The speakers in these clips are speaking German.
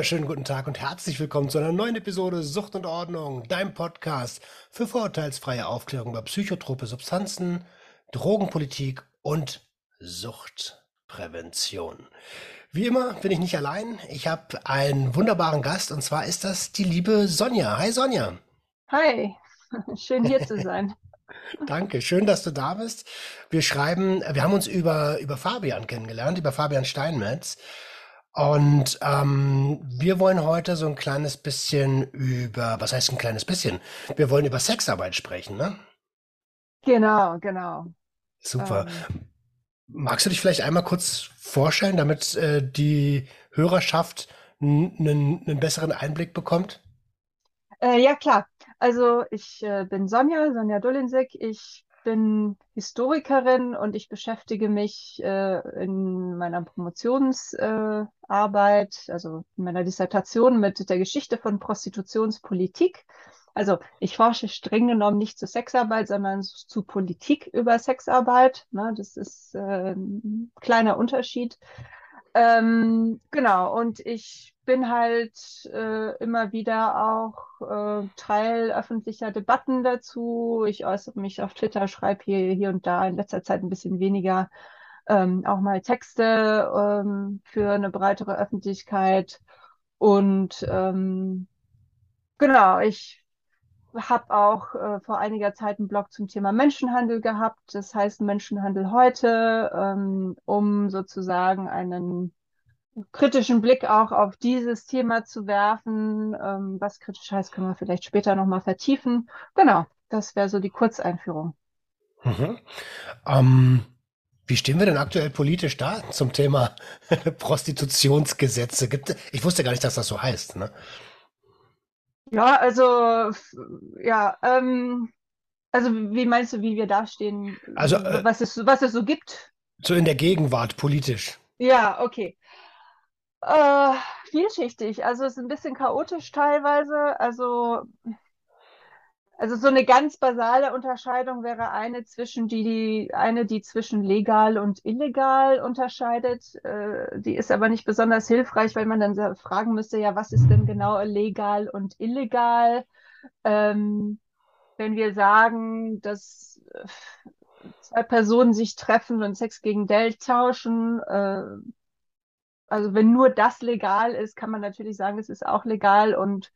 wunderschönen guten Tag und herzlich willkommen zu einer neuen Episode Sucht und Ordnung, deinem Podcast für vorurteilsfreie Aufklärung über psychotrope Substanzen, Drogenpolitik und Suchtprävention. Wie immer bin ich nicht allein. Ich habe einen wunderbaren Gast und zwar ist das die liebe Sonja. Hi Sonja. Hi, schön hier zu sein. Danke, schön, dass du da bist. Wir schreiben, wir haben uns über, über Fabian kennengelernt, über Fabian Steinmetz. Und ähm, wir wollen heute so ein kleines bisschen über, was heißt ein kleines bisschen? Wir wollen über Sexarbeit sprechen, ne? Genau, genau. Super. Ähm, Magst du dich vielleicht einmal kurz vorstellen, damit äh, die Hörerschaft einen besseren Einblick bekommt? äh, ja, klar. Also ich äh, bin Sonja, Sonja Dulinsek. Ich bin Historikerin und ich beschäftige mich äh, in meiner Promotionsarbeit, äh, also in meiner Dissertation mit der Geschichte von Prostitutionspolitik. Also ich forsche streng genommen nicht zur Sexarbeit, sondern zu Politik über Sexarbeit. Ne, das ist äh, ein kleiner Unterschied. Ähm, genau, und ich bin halt äh, immer wieder auch äh, Teil öffentlicher Debatten dazu. Ich äußere mich auf Twitter, schreibe hier, hier und da in letzter Zeit ein bisschen weniger ähm, auch mal Texte ähm, für eine breitere Öffentlichkeit. Und ähm, genau, ich habe auch äh, vor einiger Zeit einen Blog zum Thema Menschenhandel gehabt. Das heißt Menschenhandel heute, ähm, um sozusagen einen kritischen Blick auch auf dieses Thema zu werfen. Ähm, was kritisch heißt, können wir vielleicht später nochmal vertiefen. Genau, das wäre so die Kurzeinführung. Mhm. Ähm, wie stehen wir denn aktuell politisch da zum Thema Prostitutionsgesetze? Gibt, ich wusste gar nicht, dass das so heißt, ne? Ja, also ja, ähm, also wie meinst du, wie wir dastehen, Also äh, was es, was es so gibt? so in der Gegenwart politisch. Ja, okay. Äh, vielschichtig. Also es ist ein bisschen chaotisch teilweise. Also, also so eine ganz basale Unterscheidung wäre eine zwischen die, die eine, die zwischen legal und illegal unterscheidet. Äh, die ist aber nicht besonders hilfreich, weil man dann fragen müsste, ja, was ist denn genau legal und illegal? Ähm, wenn wir sagen, dass äh, zwei Personen sich treffen und Sex gegen Geld tauschen, äh, also wenn nur das legal ist, kann man natürlich sagen, es ist auch legal und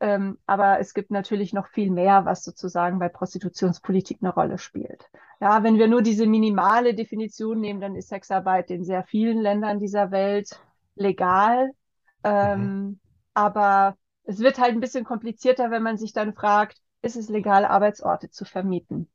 ähm, aber es gibt natürlich noch viel mehr, was sozusagen bei Prostitutionspolitik eine Rolle spielt. Ja, wenn wir nur diese minimale Definition nehmen, dann ist Sexarbeit in sehr vielen Ländern dieser Welt legal. Mhm. Ähm, aber es wird halt ein bisschen komplizierter, wenn man sich dann fragt, ist es legal, Arbeitsorte zu vermieten?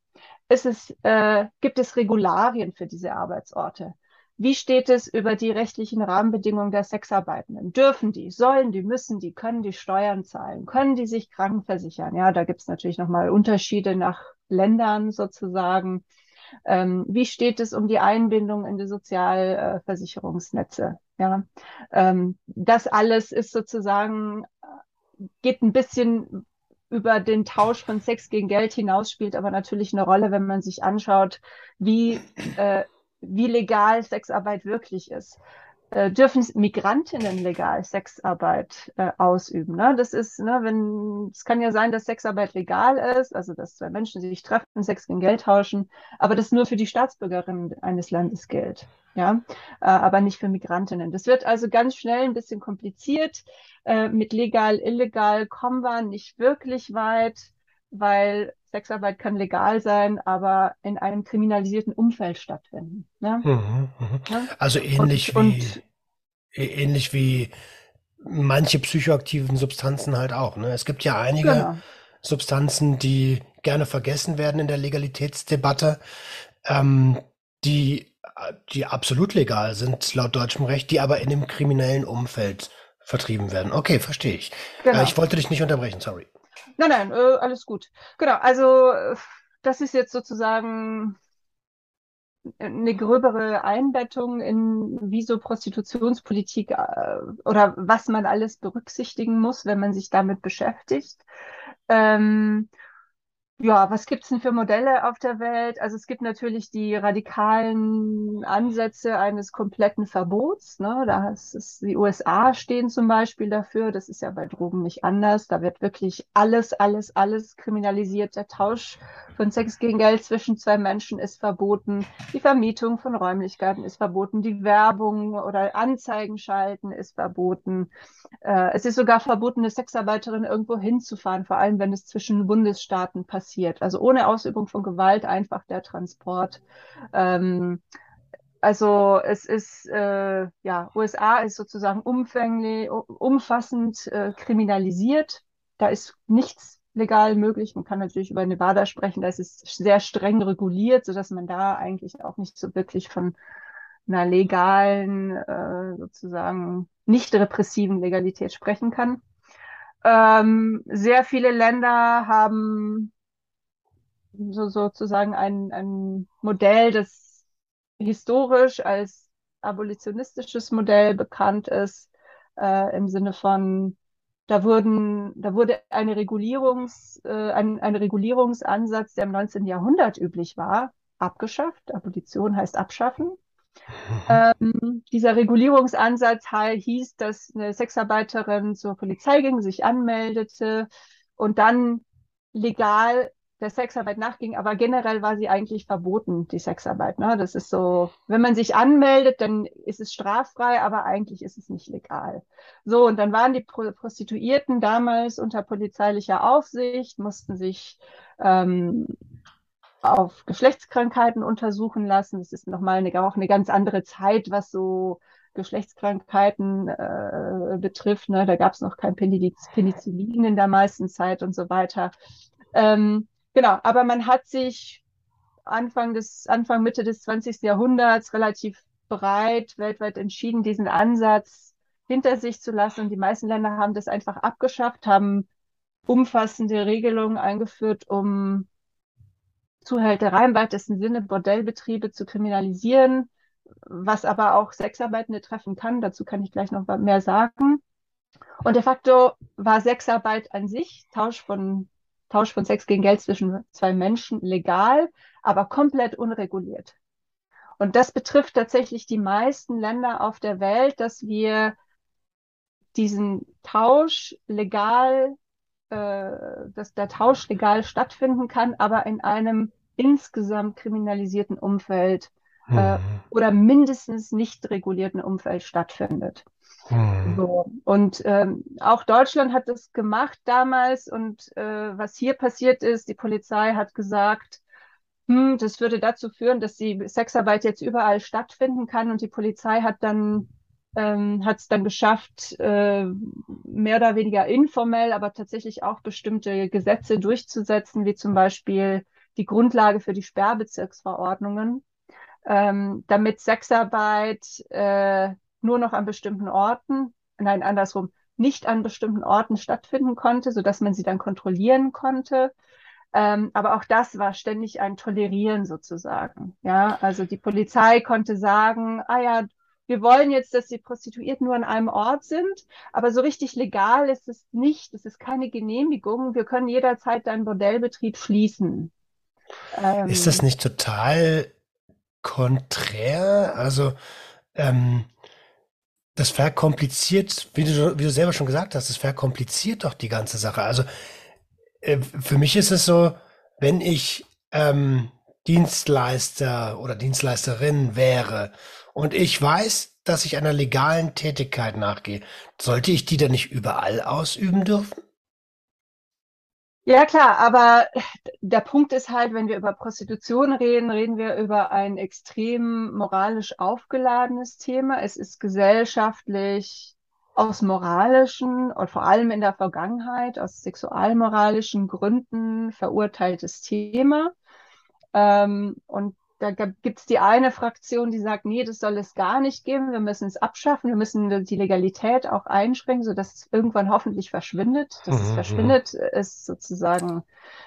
Ist es, äh, gibt es Regularien für diese Arbeitsorte? Wie steht es über die rechtlichen Rahmenbedingungen der Sexarbeitenden? Dürfen die, sollen die, müssen die, können die Steuern zahlen, können die sich krankenversichern? Ja, da gibt es natürlich nochmal Unterschiede nach Ländern sozusagen. Ähm, wie steht es um die Einbindung in die Sozialversicherungsnetze? Ja, ähm, das alles ist sozusagen, geht ein bisschen über den Tausch von Sex gegen Geld hinaus, spielt aber natürlich eine Rolle, wenn man sich anschaut, wie, äh, wie legal Sexarbeit wirklich ist. Äh, dürfen Migrantinnen legal Sexarbeit äh, ausüben? Ne? Das ist, ne, wenn, es kann ja sein, dass Sexarbeit legal ist, also dass zwei Menschen sich treffen, Sex gegen Geld tauschen, aber das nur für die Staatsbürgerinnen eines Landes gilt. Ja, äh, aber nicht für Migrantinnen. Das wird also ganz schnell ein bisschen kompliziert. Äh, mit legal, illegal kommen wir nicht wirklich weit, weil Sexarbeit kann legal sein, aber in einem kriminalisierten Umfeld stattfinden. Ne? Mhm, mhm. Also Und, ähnlich wie, und ähnlich wie manche psychoaktiven Substanzen halt auch, ne? Es gibt ja einige genau. Substanzen, die gerne vergessen werden in der Legalitätsdebatte, ähm, die, die absolut legal sind laut deutschem Recht, die aber in dem kriminellen Umfeld vertrieben werden. Okay, verstehe ich. Äh, ich Genau. wollte dich nicht unterbrechen, sorry. Nein, nein, äh, alles gut. Genau, also äh, das ist jetzt sozusagen eine gröbere Einbettung in wie so Prostitutionspolitik äh, oder was man alles berücksichtigen muss, wenn man sich damit beschäftigt. Ähm, ja, was gibt's denn für Modelle auf der Welt? Also es gibt natürlich die radikalen Ansätze eines kompletten Verbots. Ne? Da ist die USA stehen zum Beispiel dafür. Das ist ja bei Drogen nicht anders. Da wird wirklich alles, alles, alles kriminalisiert. Der Tausch von Sex gegen Geld zwischen zwei Menschen ist verboten. Die Vermietung von Räumlichkeiten ist verboten. Die Werbung oder Anzeigen schalten ist verboten. Äh, es ist sogar verboten, eine Sexarbeiterin irgendwo hinzufahren, vor allem wenn es zwischen Bundesstaaten passiert. Also ohne Ausübung von Gewalt einfach der Transport. Ähm, also es ist, äh, ja, USA ist sozusagen umfänglich, umfassend äh, kriminalisiert. Da ist nichts legal möglich. Man kann natürlich über Nevada sprechen, da ist es sehr streng reguliert, sodass man da eigentlich auch nicht so wirklich von einer legalen, äh, sozusagen nicht repressiven Legalität sprechen kann. Ähm, sehr viele Länder haben so sozusagen ein, ein Modell, das historisch als abolitionistisches Modell bekannt ist, äh, im Sinne von da wurden, da wurde eine Regulierungs, äh, ein, ein Regulierungsansatz, der im 19. Jahrhundert üblich war, abgeschafft. Abolition heißt abschaffen. Ähm, dieser Regulierungsansatz hieß, dass eine Sexarbeiterin zur Polizei ging, sich anmeldete und dann legal der Sexarbeit nachging, aber generell war sie eigentlich verboten, die Sexarbeit. Ne? Das ist so, wenn man sich anmeldet, dann ist es straffrei, aber eigentlich ist es nicht legal. So, und dann waren die Prostituierten damals unter polizeilicher Aufsicht, mussten sich ähm, auf Geschlechtskrankheiten untersuchen lassen. Das ist nochmal eine, auch eine ganz andere Zeit, was so Geschlechtskrankheiten äh, betrifft. Ne? Da gab es noch kein Penicillin in der meisten Zeit und so weiter. Ähm, genau, aber man hat sich Anfang des, Anfang, Mitte des 20. Jahrhunderts relativ breit weltweit entschieden, diesen Ansatz hinter sich zu lassen. Und die meisten Länder haben das einfach abgeschafft, haben umfassende Regelungen eingeführt, um Zuhälterei im weitesten Sinne, Bordellbetriebe zu kriminalisieren, was aber auch Sexarbeitende treffen kann. Dazu kann ich gleich noch mehr sagen. Und de facto war Sexarbeit an sich, Tausch von, Tausch von Sex gegen Geld zwischen zwei Menschen legal, aber komplett unreguliert. Und das betrifft tatsächlich die meisten Länder auf der Welt, dass wir diesen Tausch legal äh, dass der Tausch legal stattfinden kann, aber in einem insgesamt kriminalisierten Umfeld mhm. äh, oder mindestens nicht regulierten Umfeld stattfindet. Mhm. So. Und ähm, auch Deutschland hat das gemacht damals und äh, was hier passiert ist, die Polizei hat gesagt, hm, das würde dazu führen, dass die Sexarbeit jetzt überall stattfinden kann und die Polizei hat dann ähm, hat es dann geschafft, äh, mehr oder weniger informell, aber tatsächlich auch bestimmte Gesetze durchzusetzen, wie zum Beispiel die Grundlage für die Sperrbezirksverordnungen, ähm, damit Sexarbeit äh, nur noch an bestimmten Orten, nein, andersrum, nicht an bestimmten Orten stattfinden konnte, so dass man sie dann kontrollieren konnte. Ähm, aber auch das war ständig ein Tolerieren sozusagen. Ja, also die Polizei konnte sagen, ah ja, wir wollen jetzt, dass die Prostituierten nur an einem Ort sind, aber so richtig legal ist es nicht. Es ist keine Genehmigung. Wir können jederzeit deinen Bordellbetrieb schließen. Ähm, ist das nicht total konträr? Also, ähm, das verkompliziert, wie du, wie du selber schon gesagt hast, das verkompliziert doch die ganze Sache. Also, äh, für mich ist es so, wenn ich ähm, Dienstleister oder Dienstleisterin wäre und ich weiß, dass ich einer legalen Tätigkeit nachgehe, sollte ich die dann nicht überall ausüben dürfen? Ja, klar, aber der Punkt ist halt, wenn wir über Prostitution reden, reden wir über ein extrem moralisch aufgeladenes Thema. Es ist gesellschaftlich aus moralischen und vor allem in der Vergangenheit aus sexualmoralischen Gründen verurteiltes Thema. Ähm, und da gibt es die eine Fraktion, die sagt, nee, das soll es gar nicht geben, wir müssen es abschaffen, wir müssen die Legalität auch einschränken, sodass es irgendwann hoffentlich verschwindet. Dass es Mhm, mhm. verschwindet, ist sozusagen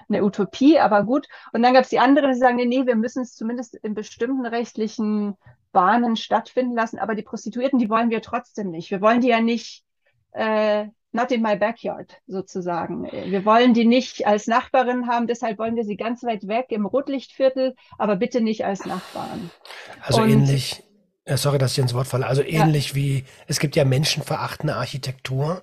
eine Utopie, aber gut. Und dann gab es die anderen, die sagen, nee, nee, wir müssen es zumindest in bestimmten rechtlichen Bahnen stattfinden lassen, aber die Prostituierten, die wollen wir trotzdem nicht. Wir wollen die ja nicht äh, not in my backyard sozusagen. Wir wollen die nicht als Nachbarin haben, deshalb wollen wir sie ganz weit weg im Rotlichtviertel, aber bitte nicht als Nachbarn. Also Und- ähnlich, äh, sorry, dass ich ins Wort falle, also Ja. ähnlich wie, es gibt ja menschenverachtende Architektur.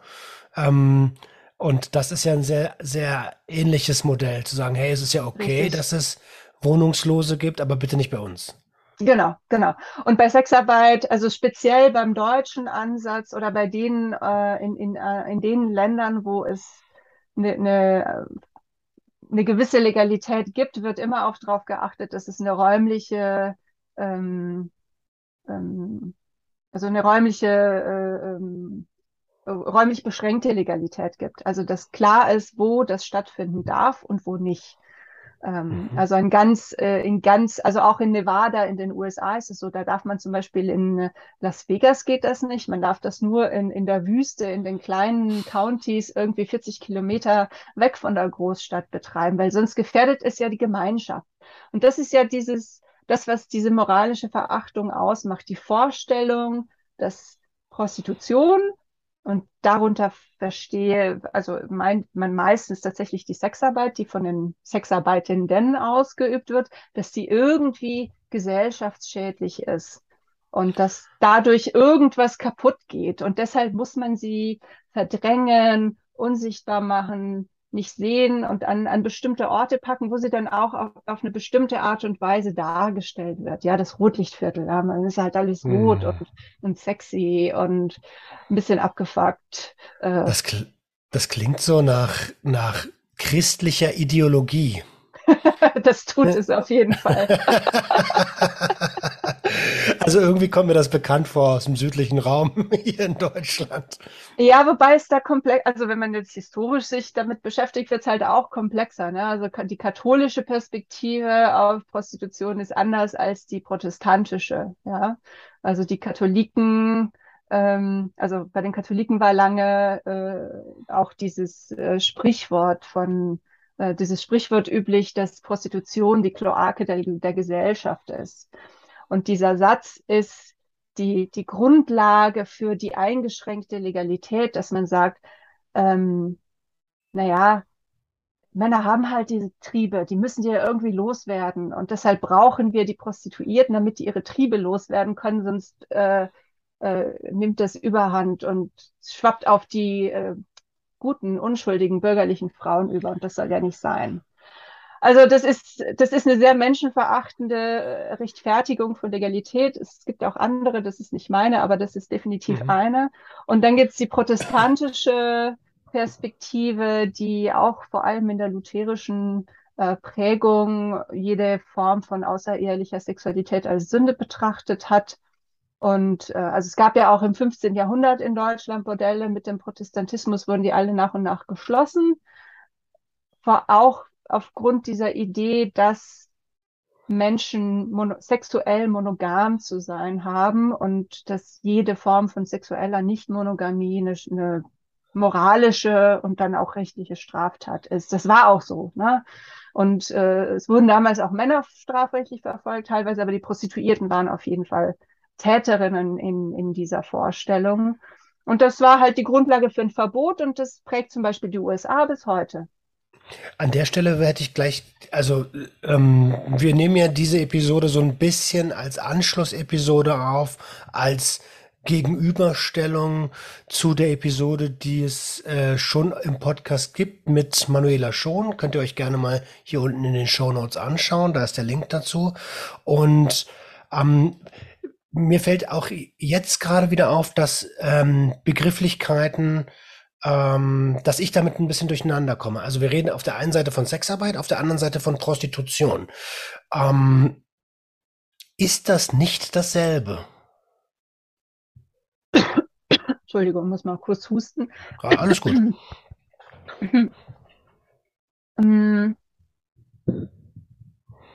Ähm, und das ist ja ein sehr, sehr ähnliches Modell, zu sagen, hey, es ist ja okay, Richtig. dass es Wohnungslose gibt, aber bitte nicht bei uns. Genau, genau. Und bei Sexarbeit, also speziell beim deutschen Ansatz oder bei denen äh, in, in, äh, in den Ländern, wo es eine, eine, eine gewisse Legalität gibt, wird immer auch darauf geachtet, dass es eine räumliche, ähm, ähm, also eine räumliche, äh, ähm, räumlich beschränkte Legalität gibt. Also dass klar ist, wo das stattfinden darf und wo nicht. Ähm, Mhm. Also ein ganz, äh, in ganz, also auch in Nevada in den USA ist es so, da darf man zum Beispiel in äh, Las Vegas geht das nicht. Man darf das nur in, in der Wüste, in den kleinen Countys irgendwie 40 Kilometer weg von der Großstadt betreiben, weil sonst gefährdet es ja die Gemeinschaft. Und das ist ja dieses, das, was diese moralische Verachtung ausmacht, die Vorstellung, dass Prostitution und darunter verstehe, also meint man meistens tatsächlich die Sexarbeit, die von den Sexarbeitenden ausgeübt wird, dass die irgendwie gesellschaftsschädlich ist und dass dadurch irgendwas kaputt geht. Und deshalb muss man sie verdrängen, unsichtbar machen, nicht sehen und an, an bestimmte Orte packen, wo sie dann auch auf, auf eine bestimmte Art und Weise dargestellt wird. Ja, das Rotlichtviertel, ja, man ist halt alles rot Mhm. und, und sexy und ein bisschen abgefuckt. Äh, Das, kl das klingt so nach, nach christlicher Ideologie. das tut es auf jeden Fall. Also irgendwie kommt mir das bekannt vor aus dem südlichen Raum hier in Deutschland. Ja, wobei es da komplex, also wenn man jetzt historisch sich damit beschäftigt, wird es halt auch komplexer. Ne? Also die katholische Perspektive auf Prostitution ist anders als die protestantische. Ja, also die Katholiken, ähm, also bei den Katholiken war lange äh, auch dieses äh, Sprichwort von äh, dieses Sprichwort üblich, dass Prostitution die Kloake der, der Gesellschaft ist. Und dieser Satz ist die, die Grundlage für die eingeschränkte Legalität, dass man sagt, ähm, naja, Männer haben halt diese Triebe, die müssen die ja irgendwie loswerden. Und deshalb brauchen wir die Prostituierten, damit die ihre Triebe loswerden können, sonst äh, äh, nimmt das Überhand und schwappt auf die äh, guten, unschuldigen bürgerlichen Frauen über. Und das soll ja nicht sein. Also das ist, das ist eine sehr menschenverachtende äh, Rechtfertigung von Legalität. Es gibt auch andere, das ist nicht meine, aber das ist definitiv Mhm. eine. Und dann gibt es die protestantische Perspektive, die auch vor allem in der lutherischen äh, Prägung jede Form von außerehelicher Sexualität als Sünde betrachtet hat. Und äh, also es gab ja auch im 15. Jahrhundert in Deutschland Bordelle. Mit dem Protestantismus wurden die alle nach und nach geschlossen. Vor, auch aufgrund dieser Idee, dass Menschen mono sexuell monogam zu sein haben und dass jede Form von sexueller Nichtmonogamie eine, eine moralische und dann auch rechtliche Straftat ist. Das war auch so. Ne? Und äh, es wurden damals auch Männer strafrechtlich verfolgt, teilweise, aber die Prostituierten waren auf jeden Fall Täterinnen in, in dieser Vorstellung. Und das war halt die Grundlage für ein Verbot und das prägt zum Beispiel die USA bis heute. An der Stelle hätte ich gleich, also ähm, wir nehmen ja diese Episode so ein bisschen als Anschlussepisode auf, als Gegenüberstellung zu der Episode, die es äh, schon im Podcast gibt mit Manuela Schon. Könnt ihr euch gerne mal hier unten in den Show Notes anschauen, da ist der Link dazu. Und ähm, mir fällt auch jetzt gerade wieder auf, dass ähm, Begrifflichkeiten ähm, dass ich damit ein bisschen durcheinander komme. Also wir reden auf der einen Seite von Sexarbeit, auf der anderen Seite von Prostitution. Ähm, ist das nicht dasselbe? Entschuldigung, muss mal kurz husten. Ja, alles gut.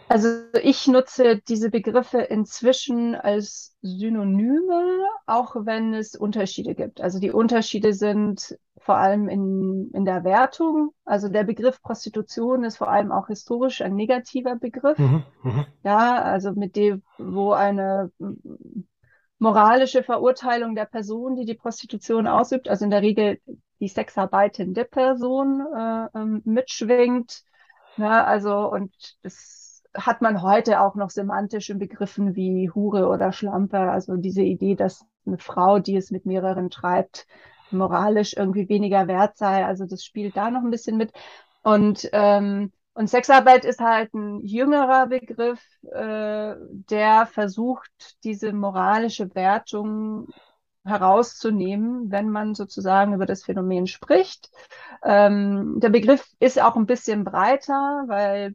Also ich nutze diese Begriffe inzwischen als Synonyme, auch wenn es Unterschiede gibt. Also die Unterschiede sind vor allem in, in der Wertung. Also der Begriff Prostitution ist vor allem auch historisch ein negativer Begriff. Mhm, mh. Ja, also mit dem, wo eine moralische Verurteilung der Person, die die Prostitution ausübt, also in der Regel die sexarbeitende Person äh, ähm, mitschwingt. Ja, also und das hat man heute auch noch semantisch in Begriffen wie Hure oder Schlampe. Also diese Idee, dass eine Frau, die es mit mehreren treibt, moralisch irgendwie weniger wert sei. Also das spielt da noch ein bisschen mit. Und, ähm, und Sexarbeit ist halt ein jüngerer Begriff, äh, der versucht, diese moralische Wertung herauszunehmen, wenn man sozusagen über das Phänomen spricht. Ähm, der Begriff ist auch ein bisschen breiter, weil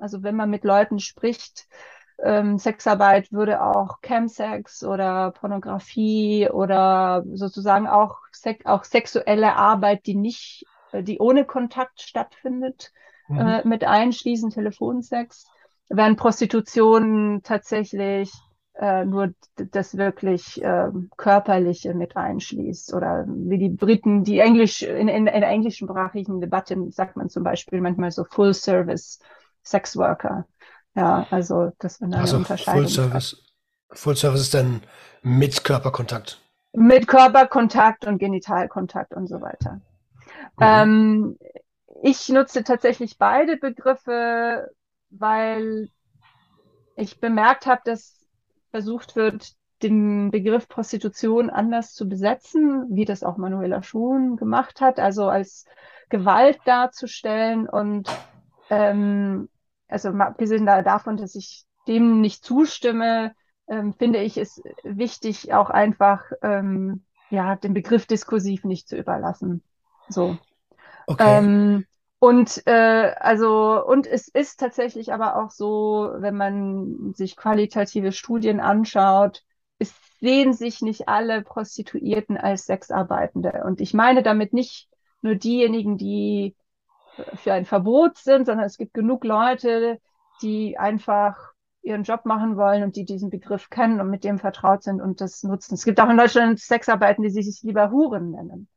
also wenn man mit Leuten spricht, ähm, Sexarbeit würde auch Chemsex oder Pornografie oder sozusagen auch, sek auch sexuelle Arbeit, die nicht, äh, die ohne Kontakt stattfindet, mhm. äh, mit einschließen, Telefonsex, während Prostitution tatsächlich äh, nur das wirklich äh, körperliche mit einschließt oder wie die Briten, die Englisch in, in, in der englischsprachigen Debatte sagt man zum Beispiel manchmal so Full Service Sexworker. Ja, also das wäre eine also Unterscheidung. Full Service, Full Service ist dann mit Körperkontakt. Mit Körperkontakt und Genitalkontakt und so weiter. Mhm. Ähm, ich nutze tatsächlich beide Begriffe, weil ich bemerkt habe, dass versucht wird, den Begriff Prostitution anders zu besetzen, wie das auch Manuela Schuhn gemacht hat, also als Gewalt darzustellen und ähm, also mal abgesehen davon, dass ich dem nicht zustimme, ähm, finde ich es wichtig, auch einfach ähm, ja den Begriff diskursiv nicht zu überlassen. So. Okay. Ähm, und äh, also und es ist tatsächlich aber auch so, wenn man sich qualitative Studien anschaut, es sehen sich nicht alle Prostituierten als Sexarbeitende. Und ich meine damit nicht nur diejenigen, die für ein Verbot sind, sondern es gibt genug Leute, die einfach ihren Job machen wollen und die diesen Begriff kennen und mit dem vertraut sind und das nutzen. Es gibt auch in Deutschland Sexarbeiten, die sich lieber Huren nennen.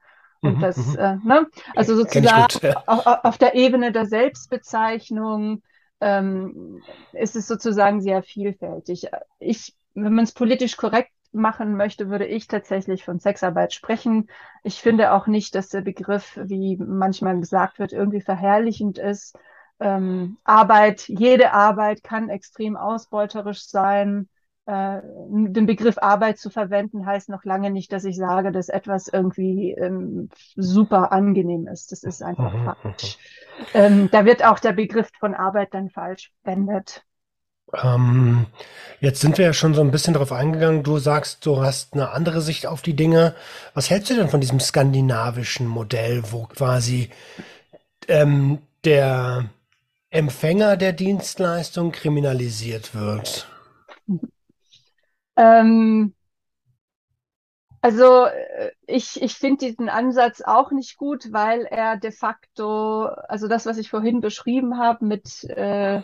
Und mhm, das, mhm. äh, ne? Also sozusagen gut, ja. auf, auf, der Ebene der Selbstbezeichnung ähm, ist es sozusagen sehr vielfältig. Ich, wenn man es politisch korrekt machen möchte, würde ich tatsächlich von Sexarbeit sprechen. Ich finde auch nicht, dass der Begriff, wie manchmal gesagt wird, irgendwie verherrlichend ist. Ähm, Arbeit, jede Arbeit kann extrem ausbeuterisch sein. Äh, den Begriff Arbeit zu verwenden heißt noch lange nicht, dass ich sage, dass etwas irgendwie ähm, super angenehm ist. Das ist einfach mhm, falsch. Ähm, da wird auch der Begriff von Arbeit dann falsch verwendet. Ähm, jetzt sind wir ja schon so ein bisschen darauf eingegangen. Du sagst, du hast eine andere Sicht auf die Dinge. Was hältst du denn von diesem skandinavischen Modell, wo quasi ähm, der Empfänger der Dienstleistung kriminalisiert wird? Ähm, also äh, ich, ich finde diesen Ansatz auch nicht gut, weil er de facto, also das, was ich vorhin beschrieben habe mit äh,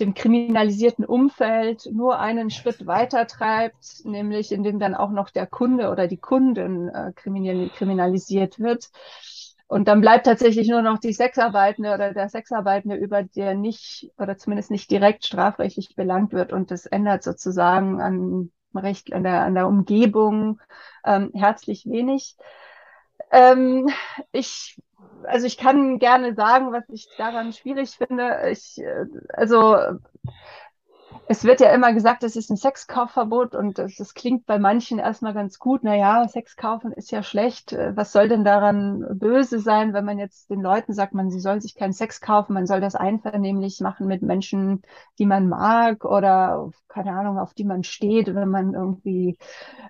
dem kriminalisierten Umfeld nur einen Schritt weiter treibt, nämlich indem dann auch noch der Kunde oder die Kunden äh, kriminalisiert wird. Und dann bleibt tatsächlich nur noch die Sexarbeitende oder der Sexarbeitende, über der nicht oder zumindest nicht direkt strafrechtlich belangt wird. Und das ändert sozusagen an Recht, an der, an der Umgebung ähm, herzlich wenig. Ähm, ich also ich kann gerne sagen, was ich daran schwierig finde. Ich, äh, also es wird ja immer gesagt, es ist ein Sexkaufverbot und das, das, klingt bei manchen erstmal ganz gut. Naja, Sex kaufen ist ja schlecht. Äh, was soll denn daran böse sein, wenn man jetzt den Leuten sagt, man, sie soll sich keinen Sex kaufen, man soll das einvernehmlich machen mit Menschen, die man mag oder, keine Ahnung, auf die man steht, wenn man irgendwie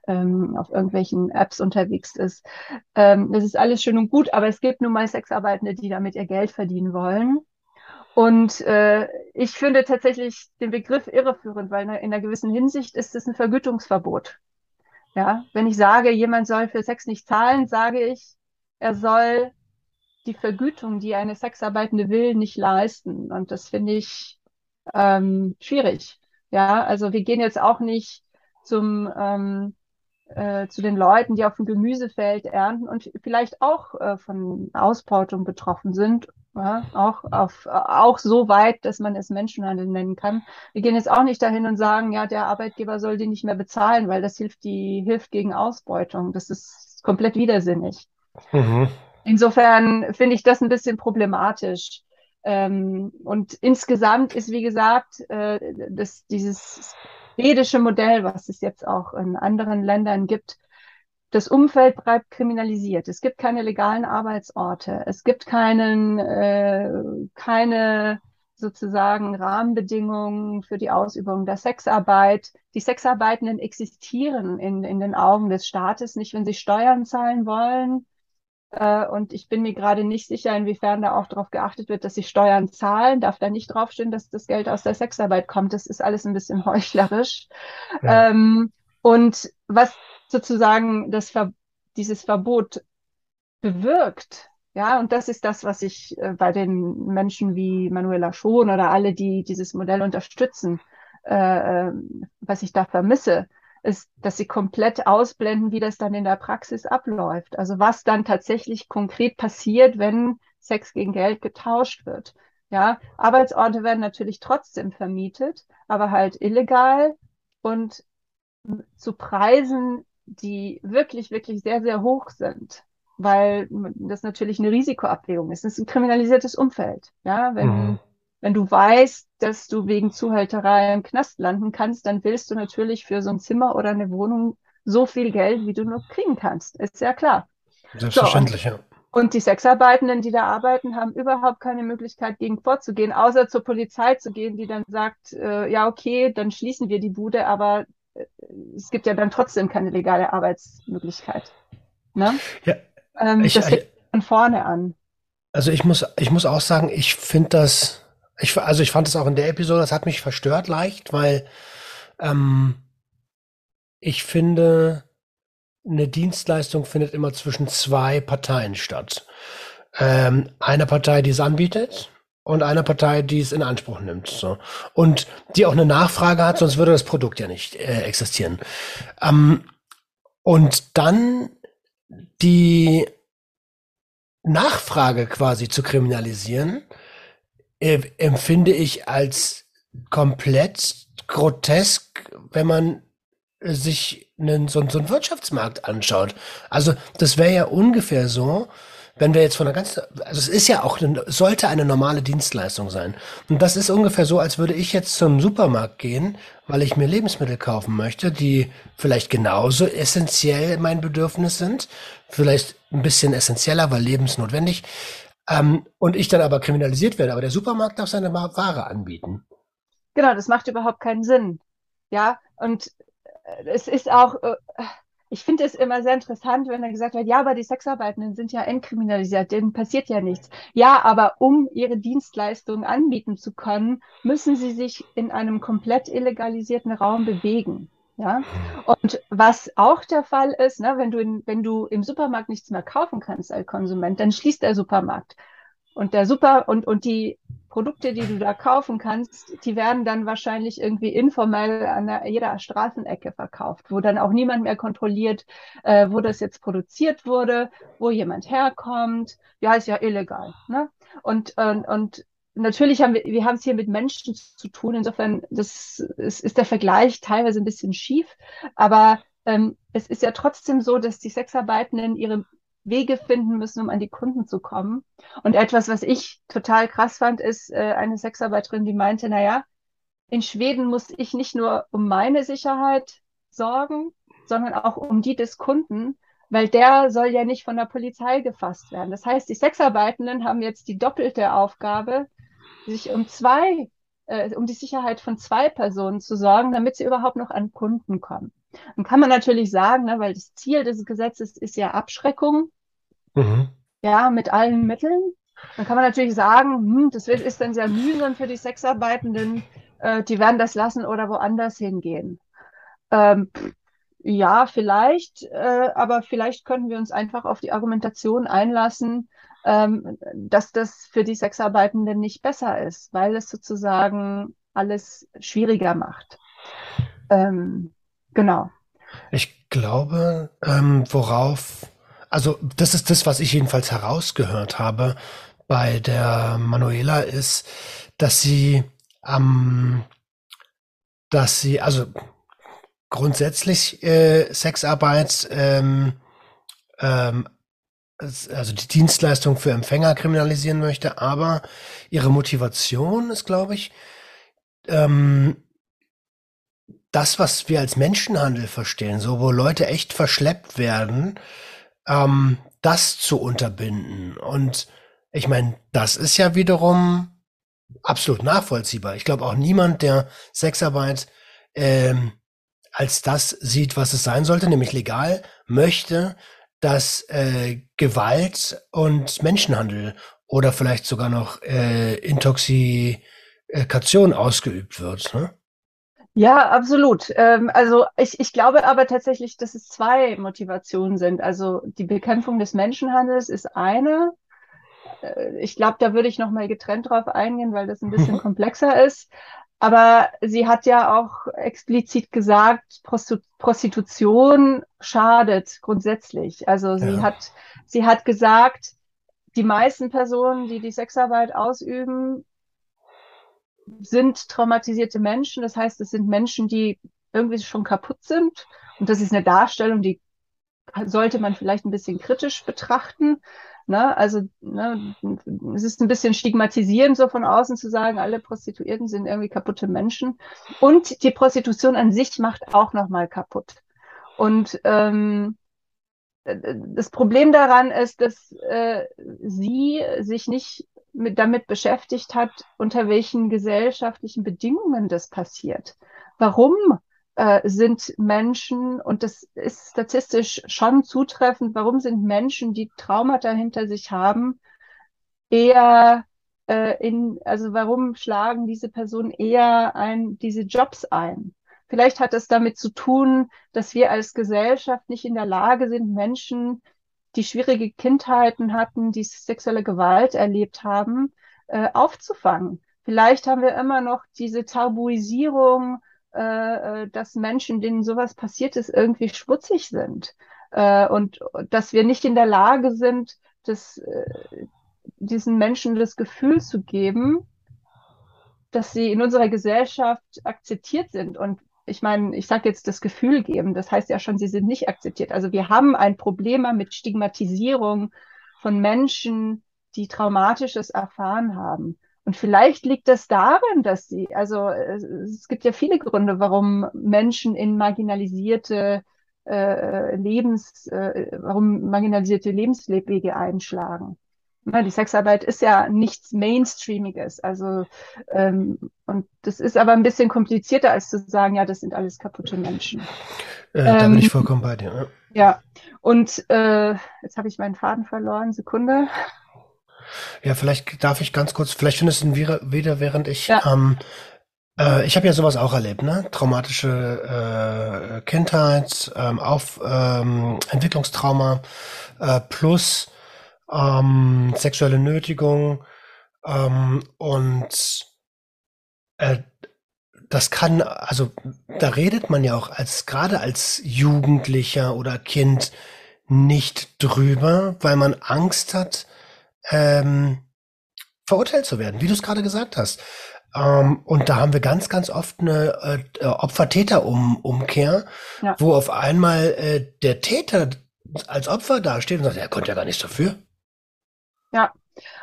ähm, auf irgendwelchen Apps unterwegs ist. Ähm, das ist alles schön und gut, aber es gibt nun mal Sexarbeitende, die damit ihr Geld verdienen wollen. Und äh, ich finde tatsächlich den Begriff irreführend, weil in einer gewissen Hinsicht ist es ein Vergütungsverbot. Ja, wenn ich sage, jemand soll für Sex nicht zahlen, sage ich, er soll die Vergütung, die eine Sexarbeitende will, nicht leisten. Und das finde ich ähm, schwierig. Ja, also wir gehen jetzt auch nicht zum ähm, äh, zu den Leuten, die auf dem Gemüsefeld ernten und vielleicht auch äh, von Ausbeutung betroffen sind, ja, auch auf auch so weit, dass man es Menschenhandel nennen kann. Wir gehen jetzt auch nicht dahin und sagen, ja, der Arbeitgeber soll die nicht mehr bezahlen, weil das hilft die hilft gegen Ausbeutung. Das ist komplett widersinnig. Mhm. Insofern finde ich das ein bisschen problematisch. Ähm, und insgesamt ist, wie gesagt, äh, das, dieses schwedische Modell, was es jetzt auch in anderen Ländern gibt, das Umfeld bleibt kriminalisiert. Es gibt keine legalen Arbeitsorte. Es gibt keinen, äh, keine sozusagen Rahmenbedingungen für die Ausübung der Sexarbeit. Die Sexarbeitenden existieren in, in den Augen des Staates nicht, wenn sie Steuern zahlen wollen äh, und ich bin mir gerade nicht sicher, inwiefern da auch darauf geachtet wird, dass sie Steuern zahlen. Darf da nicht draufstehen, dass das Geld aus der Sexarbeit kommt. Das ist alles ein bisschen heuchlerisch. Ja. Ähm, und was sozusagen das Ver dieses Verbot bewirkt, ja, und das ist das, was ich äh, bei den Menschen wie Manuela Schon oder alle, die dieses Modell unterstützen, äh, äh was ich da vermisse ist, dass sie komplett ausblenden, wie das dann in der Praxis abläuft. Also was dann tatsächlich konkret passiert, wenn Sex gegen Geld getauscht wird. Ja, Arbeitsorte werden natürlich trotzdem vermietet, aber halt illegal und zu Preisen, die wirklich, wirklich sehr, sehr hoch sind, weil das natürlich eine Risikoabwägung ist. Das ist ein kriminalisiertes Umfeld. Ja, wenn mhm. Wenn du weißt, dass du wegen Zuhälterei im Knast landen kannst, dann willst du natürlich für so ein Zimmer oder eine Wohnung so viel Geld, wie du nur kriegen kannst. Ist ja klar. Selbstverständlich, so, und, ja. Und die Sexarbeitenden, die da arbeiten, haben überhaupt keine Möglichkeit, gegen vorzugehen, außer zur Polizei zu gehen, die dann sagt, äh, ja, okay, dann schließen wir die Bude, aber es gibt ja dann trotzdem keine legale Arbeitsmöglichkeit. Ne? Ja, ähm, ich, das fängt von vorne an. Also ich muss, ich muss auch sagen, ich finde das ich, also ich fand es auch in der Episode, das hat mich verstört leicht, weil ähm, ich finde, eine Dienstleistung findet immer zwischen zwei Parteien statt. Ähm, eine Partei, die es anbietet und eine Partei, die es in Anspruch nimmt. So. Und die auch eine Nachfrage hat, sonst würde das Produkt ja nicht äh, existieren. Ähm, und dann die Nachfrage quasi zu kriminalisieren, äh, empfinde ich als komplett grotesk, wenn man sich einen, so, so einen Wirtschaftsmarkt anschaut. Also das wäre ja ungefähr so, wenn wir jetzt von der ganzen, also es ist ja auch, eine, sollte eine normale Dienstleistung sein. Und das ist ungefähr so, als würde ich jetzt zum Supermarkt gehen, weil ich mir Lebensmittel kaufen möchte, die vielleicht genauso essentiell mein Bedürfnis sind, vielleicht ein bisschen essentieller, weil lebensnotwendig. Ähm, und ich dann aber kriminalisiert werde. Aber der Supermarkt darf seine Ware anbieten. Genau, das macht überhaupt keinen Sinn. Ja, und äh, es ist auch, äh, ich finde es immer sehr interessant, wenn dann gesagt wird, ja, aber die Sexarbeitenden sind ja entkriminalisiert, denen passiert ja nichts. Ja, aber um ihre Dienstleistungen anbieten zu können, müssen sie sich in einem komplett illegalisierten Raum bewegen. Ja, und was auch der Fall ist, ne, wenn du in, wenn du im Supermarkt nichts mehr kaufen kannst als Konsument, dann schließt der Supermarkt. Und der Super und, und die Produkte, die du da kaufen kannst, die werden dann wahrscheinlich irgendwie informell an der, jeder Straßenecke verkauft, wo dann auch niemand mehr kontrolliert, äh, wo das jetzt produziert wurde, wo jemand herkommt. Ja, ist ja illegal. Ne? Und, und, und natürlich haben wir, wir haben es hier mit Menschen zu tun. Insofern, das ist, ist der Vergleich teilweise ein bisschen schief. Aber ähm, es ist ja trotzdem so, dass die Sexarbeitenden ihre Wege finden müssen, um an die Kunden zu kommen. Und etwas, was ich total krass fand, ist äh, eine Sexarbeiterin, die meinte, na ja, in Schweden muss ich nicht nur um meine Sicherheit sorgen, sondern auch um die des Kunden, weil der soll ja nicht von der Polizei gefasst werden. Das heißt, die Sexarbeitenden haben jetzt die doppelte Aufgabe, sich um zwei, äh, um die Sicherheit von zwei Personen zu sorgen, damit sie überhaupt noch an Kunden kommen. Dann kann man natürlich sagen, ne, weil das Ziel des Gesetzes ist ja Abschreckung, mhm. ja, mit allen Mitteln. Dann kann man natürlich sagen, hm, das ist dann sehr mühsam für die Sexarbeitenden, äh, die werden das lassen oder woanders hingehen. Ähm, ja, vielleicht, äh, aber vielleicht könnten wir uns einfach auf die Argumentation einlassen, ähm, dass das für die Sexarbeitenden nicht besser ist, weil es sozusagen alles schwieriger macht. Ähm, genau. Ich glaube, ähm, worauf, also das ist das, was ich jedenfalls herausgehört habe bei der Manuela, ist, dass sie ähm, dass sie, also grundsätzlich äh, Sexarbeit, ähm, ähm, also die Dienstleistung für Empfänger kriminalisieren möchte, aber ihre Motivation ist, glaube ich, ähm, das, was wir als Menschenhandel verstehen, so wo Leute echt verschleppt werden, ähm, das zu unterbinden. Und ich meine, das ist ja wiederum absolut nachvollziehbar. Ich glaube auch niemand, der Sexarbeit ähm, als das sieht, was es sein sollte, nämlich legal, möchte, dass äh, Gewalt und Menschenhandel oder vielleicht sogar noch äh, Intoxikation ausgeübt wird. Ne? Ja, absolut. Ähm, also ich, ich glaube aber tatsächlich, dass es zwei Motivationen sind. Also die Bekämpfung des Menschenhandels ist eine. Äh, ich glaube, da würde ich noch mal getrennt drauf eingehen, weil das ein bisschen mhm. komplexer ist. Aber sie hat ja auch explizit gesagt, Prostitution schadet grundsätzlich. Also sie ja. hat, sie hat gesagt, die meisten Personen, die die Sexarbeit ausüben, sind traumatisierte Menschen. Das heißt, es sind Menschen, die irgendwie schon kaputt sind. Und das ist eine Darstellung, die sollte man vielleicht ein bisschen kritisch betrachten. Ne? Also ne, es ist ein bisschen stigmatisierend, so von außen zu sagen, alle Prostituierten sind irgendwie kaputte Menschen. Und die Prostitution an sich macht auch nochmal kaputt. Und ähm, das Problem daran ist, dass äh, sie sich nicht mit, damit beschäftigt hat, unter welchen gesellschaftlichen Bedingungen das passiert. Warum äh, sind Menschen, und das ist statistisch schon zutreffend, warum sind Menschen, die Traumata hinter sich haben, eher äh, in, also warum schlagen diese Personen eher ein, diese Jobs ein? Vielleicht hat es damit zu tun, dass wir als Gesellschaft nicht in der Lage sind, Menschen die schwierige Kindheiten hatten, die sexuelle Gewalt erlebt haben, äh, aufzufangen. Vielleicht haben wir immer noch diese Tabuisierung, äh, äh, dass Menschen, denen sowas passiert ist, irgendwie schmutzig sind. Äh, und dass wir nicht in der Lage sind, das, äh, diesen Menschen das Gefühl zu geben, dass sie in unserer Gesellschaft akzeptiert sind. Und ich meine, ich sage jetzt das Gefühl geben, das heißt ja schon, sie sind nicht akzeptiert. Also wir haben ein Problem mit Stigmatisierung von Menschen, die Traumatisches erfahren haben. Und vielleicht liegt das darin, dass sie, also es gibt ja viele Gründe, warum Menschen in marginalisierte äh, Lebens, äh, warum marginalisierte Lebenswege einschlagen. Ne, die Sexarbeit ist ja nichts Mainstreamiges. Also, ähm, und das ist aber ein bisschen komplizierter, als zu sagen, ja, das sind alles kaputte Menschen. Äh, da bin ich ähm, vollkommen bei dir. Ja, ja. und äh, jetzt habe ich meinen Faden verloren. Sekunde. Ja, vielleicht darf ich ganz kurz, vielleicht findest du ihn wieder, wieder während ich ja. ähm, äh, ich habe ja sowas auch erlebt, ne? Traumatische äh, Kindheit, ähm, auf ähm, Entwicklungstrauma äh, plus ähm, sexuelle Nötigung ähm, und äh, das kann, also da redet man ja auch als gerade als Jugendlicher oder Kind nicht drüber, weil man Angst hat, ähm, verurteilt zu werden, wie du es gerade gesagt hast. Ähm, und da haben wir ganz, ganz oft eine äh, Opfer-Täter-Umkehr, ja. wo auf einmal äh, der Täter als Opfer dasteht und sagt, er konnte ja gar nichts dafür. Ja,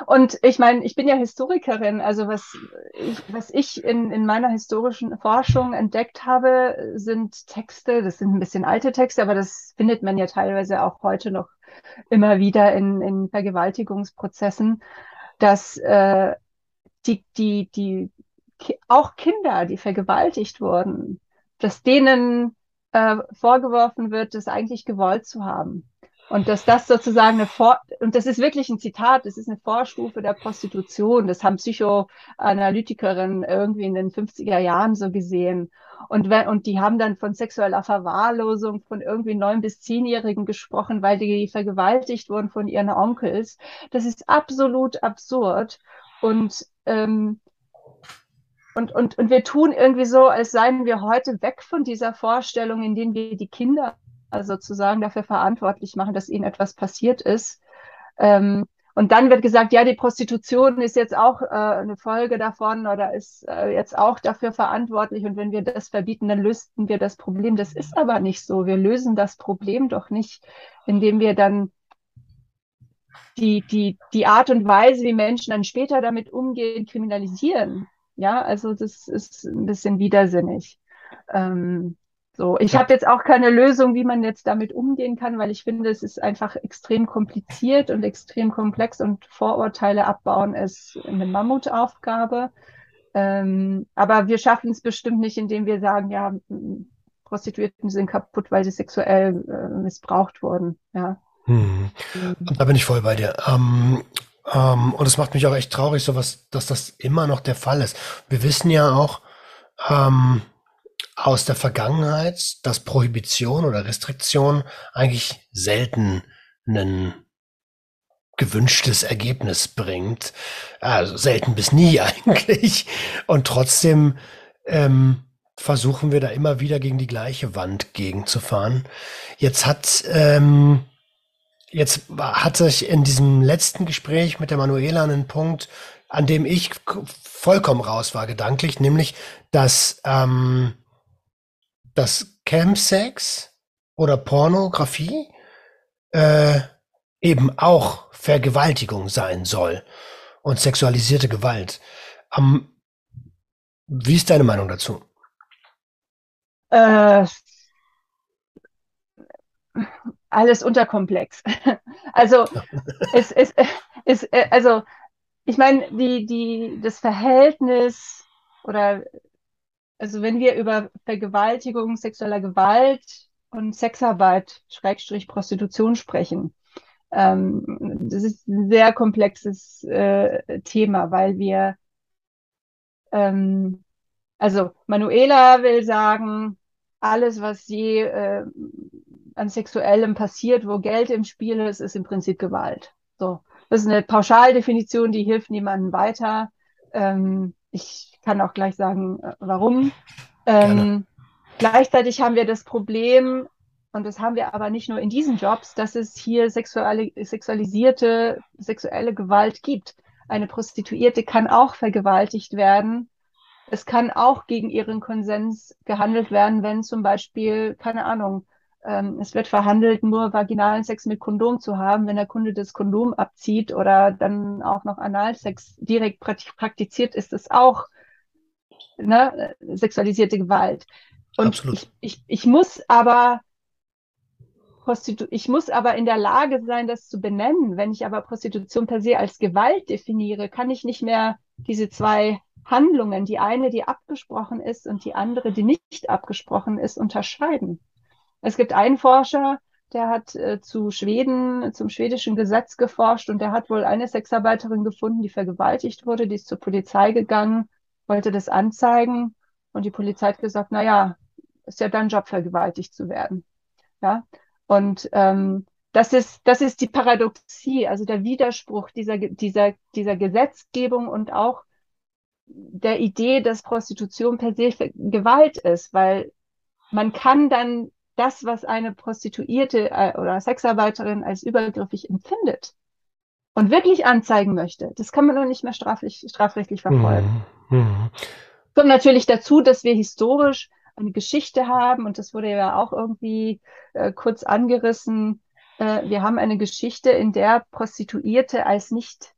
und ich meine, ich bin ja Historikerin, also was ich, was ich in, in meiner historischen Forschung entdeckt habe, sind Texte, das sind ein bisschen alte Texte, aber das findet man ja teilweise auch heute noch immer wieder in, in Vergewaltigungsprozessen, dass äh, die, die, die, auch Kinder, die vergewaltigt wurden, dass denen äh, vorgeworfen wird, das eigentlich gewollt zu haben. Und dass das sozusagen eine Vor und das ist wirklich ein Zitat, das ist eine Vorstufe der Prostitution. Das haben Psychoanalytikerinnen irgendwie in den 50er Jahren so gesehen. Und, wenn, und die haben dann von sexueller Verwahrlosung von irgendwie neun bis zehnjährigen gesprochen, weil die vergewaltigt wurden von ihren Onkels. Das ist absolut absurd. Und ähm, und, und, und wir tun irgendwie so, als seien wir heute weg von dieser Vorstellung, in denen wir die Kinder sozusagen dafür verantwortlich machen, dass ihnen etwas passiert ist. Ähm, und dann wird gesagt, ja, die Prostitution ist jetzt auch äh, eine Folge davon oder ist äh, jetzt auch dafür verantwortlich. Und wenn wir das verbieten, dann lösten wir das Problem. Das ist aber nicht so. Wir lösen das Problem doch nicht, indem wir dann die, die, die Art und Weise, wie Menschen dann später damit umgehen, kriminalisieren. Ja, also das ist ein bisschen widersinnig. Ähm, so, ich ja. habe jetzt auch keine Lösung, wie man jetzt damit umgehen kann, weil ich finde, es ist einfach extrem kompliziert und extrem komplex und Vorurteile abbauen ist eine Mammutaufgabe. Ähm, aber wir schaffen es bestimmt nicht, indem wir sagen, ja, Prostituierten sind kaputt, weil sie sexuell äh, missbraucht wurden. Ja. Hm. Da bin ich voll bei dir. Ähm, ähm, und es macht mich auch echt traurig, so was, dass das immer noch der Fall ist. Wir wissen ja auch, ähm, aus der Vergangenheit, dass Prohibition oder Restriktion eigentlich selten ein gewünschtes Ergebnis bringt. Also selten bis nie eigentlich. Und trotzdem ähm, versuchen wir da immer wieder gegen die gleiche Wand gegenzufahren. Jetzt hat ähm, jetzt hatte ich in diesem letzten Gespräch mit der Manuela einen Punkt, an dem ich vollkommen raus war gedanklich, nämlich dass ähm, dass Chemsex oder Pornografie äh, eben auch Vergewaltigung sein soll und sexualisierte Gewalt. Ähm, wie ist deine Meinung dazu? Äh, alles unterkomplex. Also es, es, es, also ich meine, die, die, das Verhältnis oder also wenn wir über Vergewaltigung, sexueller Gewalt und Sexarbeit, Schrägstrich Prostitution sprechen, ähm, das ist ein sehr komplexes äh, Thema, weil wir, ähm, also Manuela will sagen, alles, was je äh, an Sexuellem passiert, wo Geld im Spiel ist, ist im Prinzip Gewalt. So, das ist eine Pauschaldefinition, die hilft niemandem weiter. Ähm, ich kann auch gleich sagen, äh, warum. Ähm, gleichzeitig haben wir das Problem, und das haben wir aber nicht nur in diesen Jobs, dass es hier sexuelle, sexualisierte, sexuelle Gewalt gibt. Eine Prostituierte kann auch vergewaltigt werden. Es kann auch gegen ihren Konsens gehandelt werden, wenn zum Beispiel, keine Ahnung, ähm, es wird verhandelt, nur vaginalen Sex mit Kondom zu haben. Wenn der Kunde das Kondom abzieht oder dann auch noch Analsex direkt praktiziert, ist es auch ne, sexualisierte Gewalt. Und ich, ich, ich muss aber Prostitu ich muss aber in der Lage sein, das zu benennen. Wenn ich aber Prostitution per se als Gewalt definiere, kann ich nicht mehr diese zwei Handlungen, die eine, die abgesprochen ist und die andere, die nicht abgesprochen ist, unterscheiden. Es gibt einen Forscher, der hat äh, zu Schweden, zum schwedischen Gesetz geforscht und der hat wohl eine Sexarbeiterin gefunden, die vergewaltigt wurde, die ist zur Polizei gegangen, wollte das anzeigen und die Polizei hat gesagt, na ja, ist ja dein Job, vergewaltigt zu werden. Ja, und ähm, das ist, das ist die Paradoxie, also der Widerspruch dieser, dieser, dieser Gesetzgebung und auch der Idee, dass Prostitution per se Gewalt ist, weil man kann dann das, was eine Prostituierte äh, oder Sexarbeiterin als übergriffig empfindet und wirklich anzeigen möchte, das kann man doch nicht mehr straflich, strafrechtlich verfolgen. Mhm. Mhm. Kommt natürlich dazu, dass wir historisch eine Geschichte haben und das wurde ja auch irgendwie äh, kurz angerissen. Äh, wir haben eine Geschichte, in der Prostituierte als nicht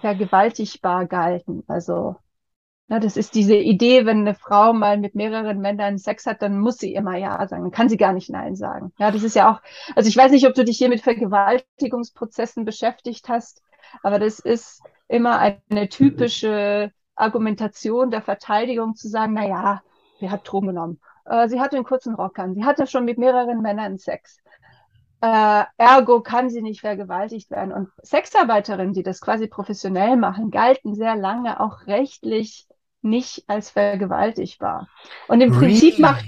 vergewaltigbar galten. Also na, das ist diese Idee, wenn eine Frau mal mit mehreren Männern Sex hat, dann muss sie immer Ja sagen. Dann kann sie gar nicht Nein sagen. Ja, das ist ja auch, also ich weiß nicht, ob du dich hier mit Vergewaltigungsprozessen beschäftigt hast, aber das ist immer eine typische Argumentation der Verteidigung zu sagen, na ja, sie hat Drogen genommen. Äh, sie hatte einen kurzen Rock an. Sie hatte schon mit mehreren Männern Sex. Äh, ergo kann sie nicht vergewaltigt werden. Und Sexarbeiterinnen, die das quasi professionell machen, galten sehr lange auch rechtlich nicht als vergewaltigbar. Und im really? Prinzip macht,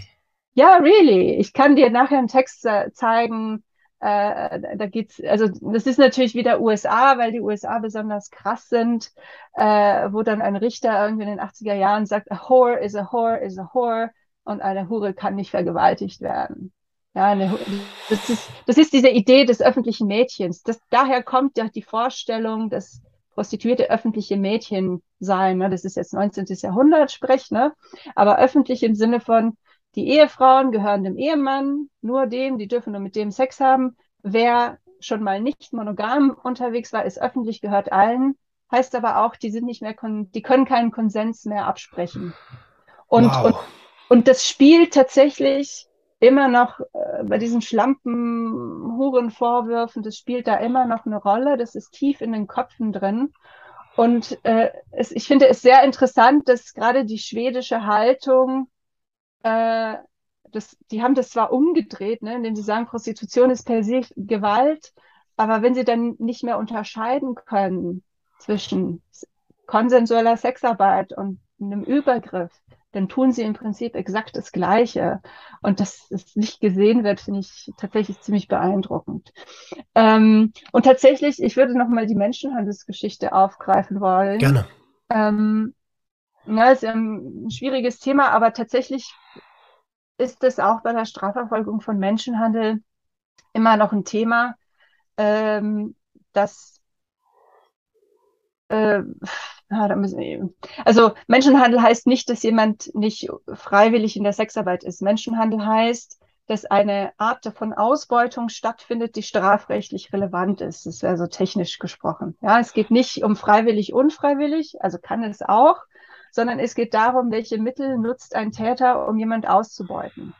ja, really, ich kann dir nachher einen Text zeigen, Äh, da geht's, also das ist natürlich wieder USA, weil die USA besonders krass sind, äh, wo dann ein Richter irgendwie in den 80er Jahren sagt, a whore is a whore is a whore und eine Hure kann nicht vergewaltigt werden. Ja, eine, das, ist, das ist diese Idee des öffentlichen Mädchens. Das, daher kommt ja die Vorstellung, dass Prostituierte öffentliche Mädchen seien. Ne? Das ist jetzt 19. Jahrhundert Sprech, ne? aber öffentlich im Sinne von, die Ehefrauen gehören dem Ehemann, nur dem, die dürfen nur mit dem Sex haben. Wer schon mal nicht monogam unterwegs war, ist öffentlich, gehört allen. Heißt aber auch, die sind nicht mehr, die können keinen Konsens mehr absprechen. Und, wow. und, und das spielt tatsächlich immer noch äh, bei diesen schlampen Hurenvorwürfen, das spielt da immer noch eine Rolle. Das ist tief in den Köpfen drin. Und äh, es, ich finde es sehr interessant, dass gerade die schwedische Haltung, äh, das, die haben das zwar umgedreht, ne, indem sie sagen, Prostitution ist per se Gewalt, aber wenn sie dann nicht mehr unterscheiden können zwischen konsensueller Sexarbeit und einem Übergriff, dann tun sie im Prinzip exakt das Gleiche. Und dass es nicht gesehen wird, finde ich tatsächlich ziemlich beeindruckend. Ähm, und tatsächlich, ich würde nochmal die Menschenhandelsgeschichte aufgreifen wollen. Gerne. Ähm, ja, ist ein schwieriges Thema, aber tatsächlich ist es auch bei der Strafverfolgung von Menschenhandel immer noch ein Thema, ähm, das äh, also Menschenhandel heißt nicht, dass jemand nicht freiwillig in der Sexarbeit ist. Menschenhandel heißt, dass eine Art von Ausbeutung stattfindet, die strafrechtlich relevant ist. Das wäre so technisch gesprochen. Ja, es geht nicht um freiwillig, unfreiwillig, also kann es auch, sondern es geht darum, welche Mittel nutzt ein Täter, um jemand auszubeuten.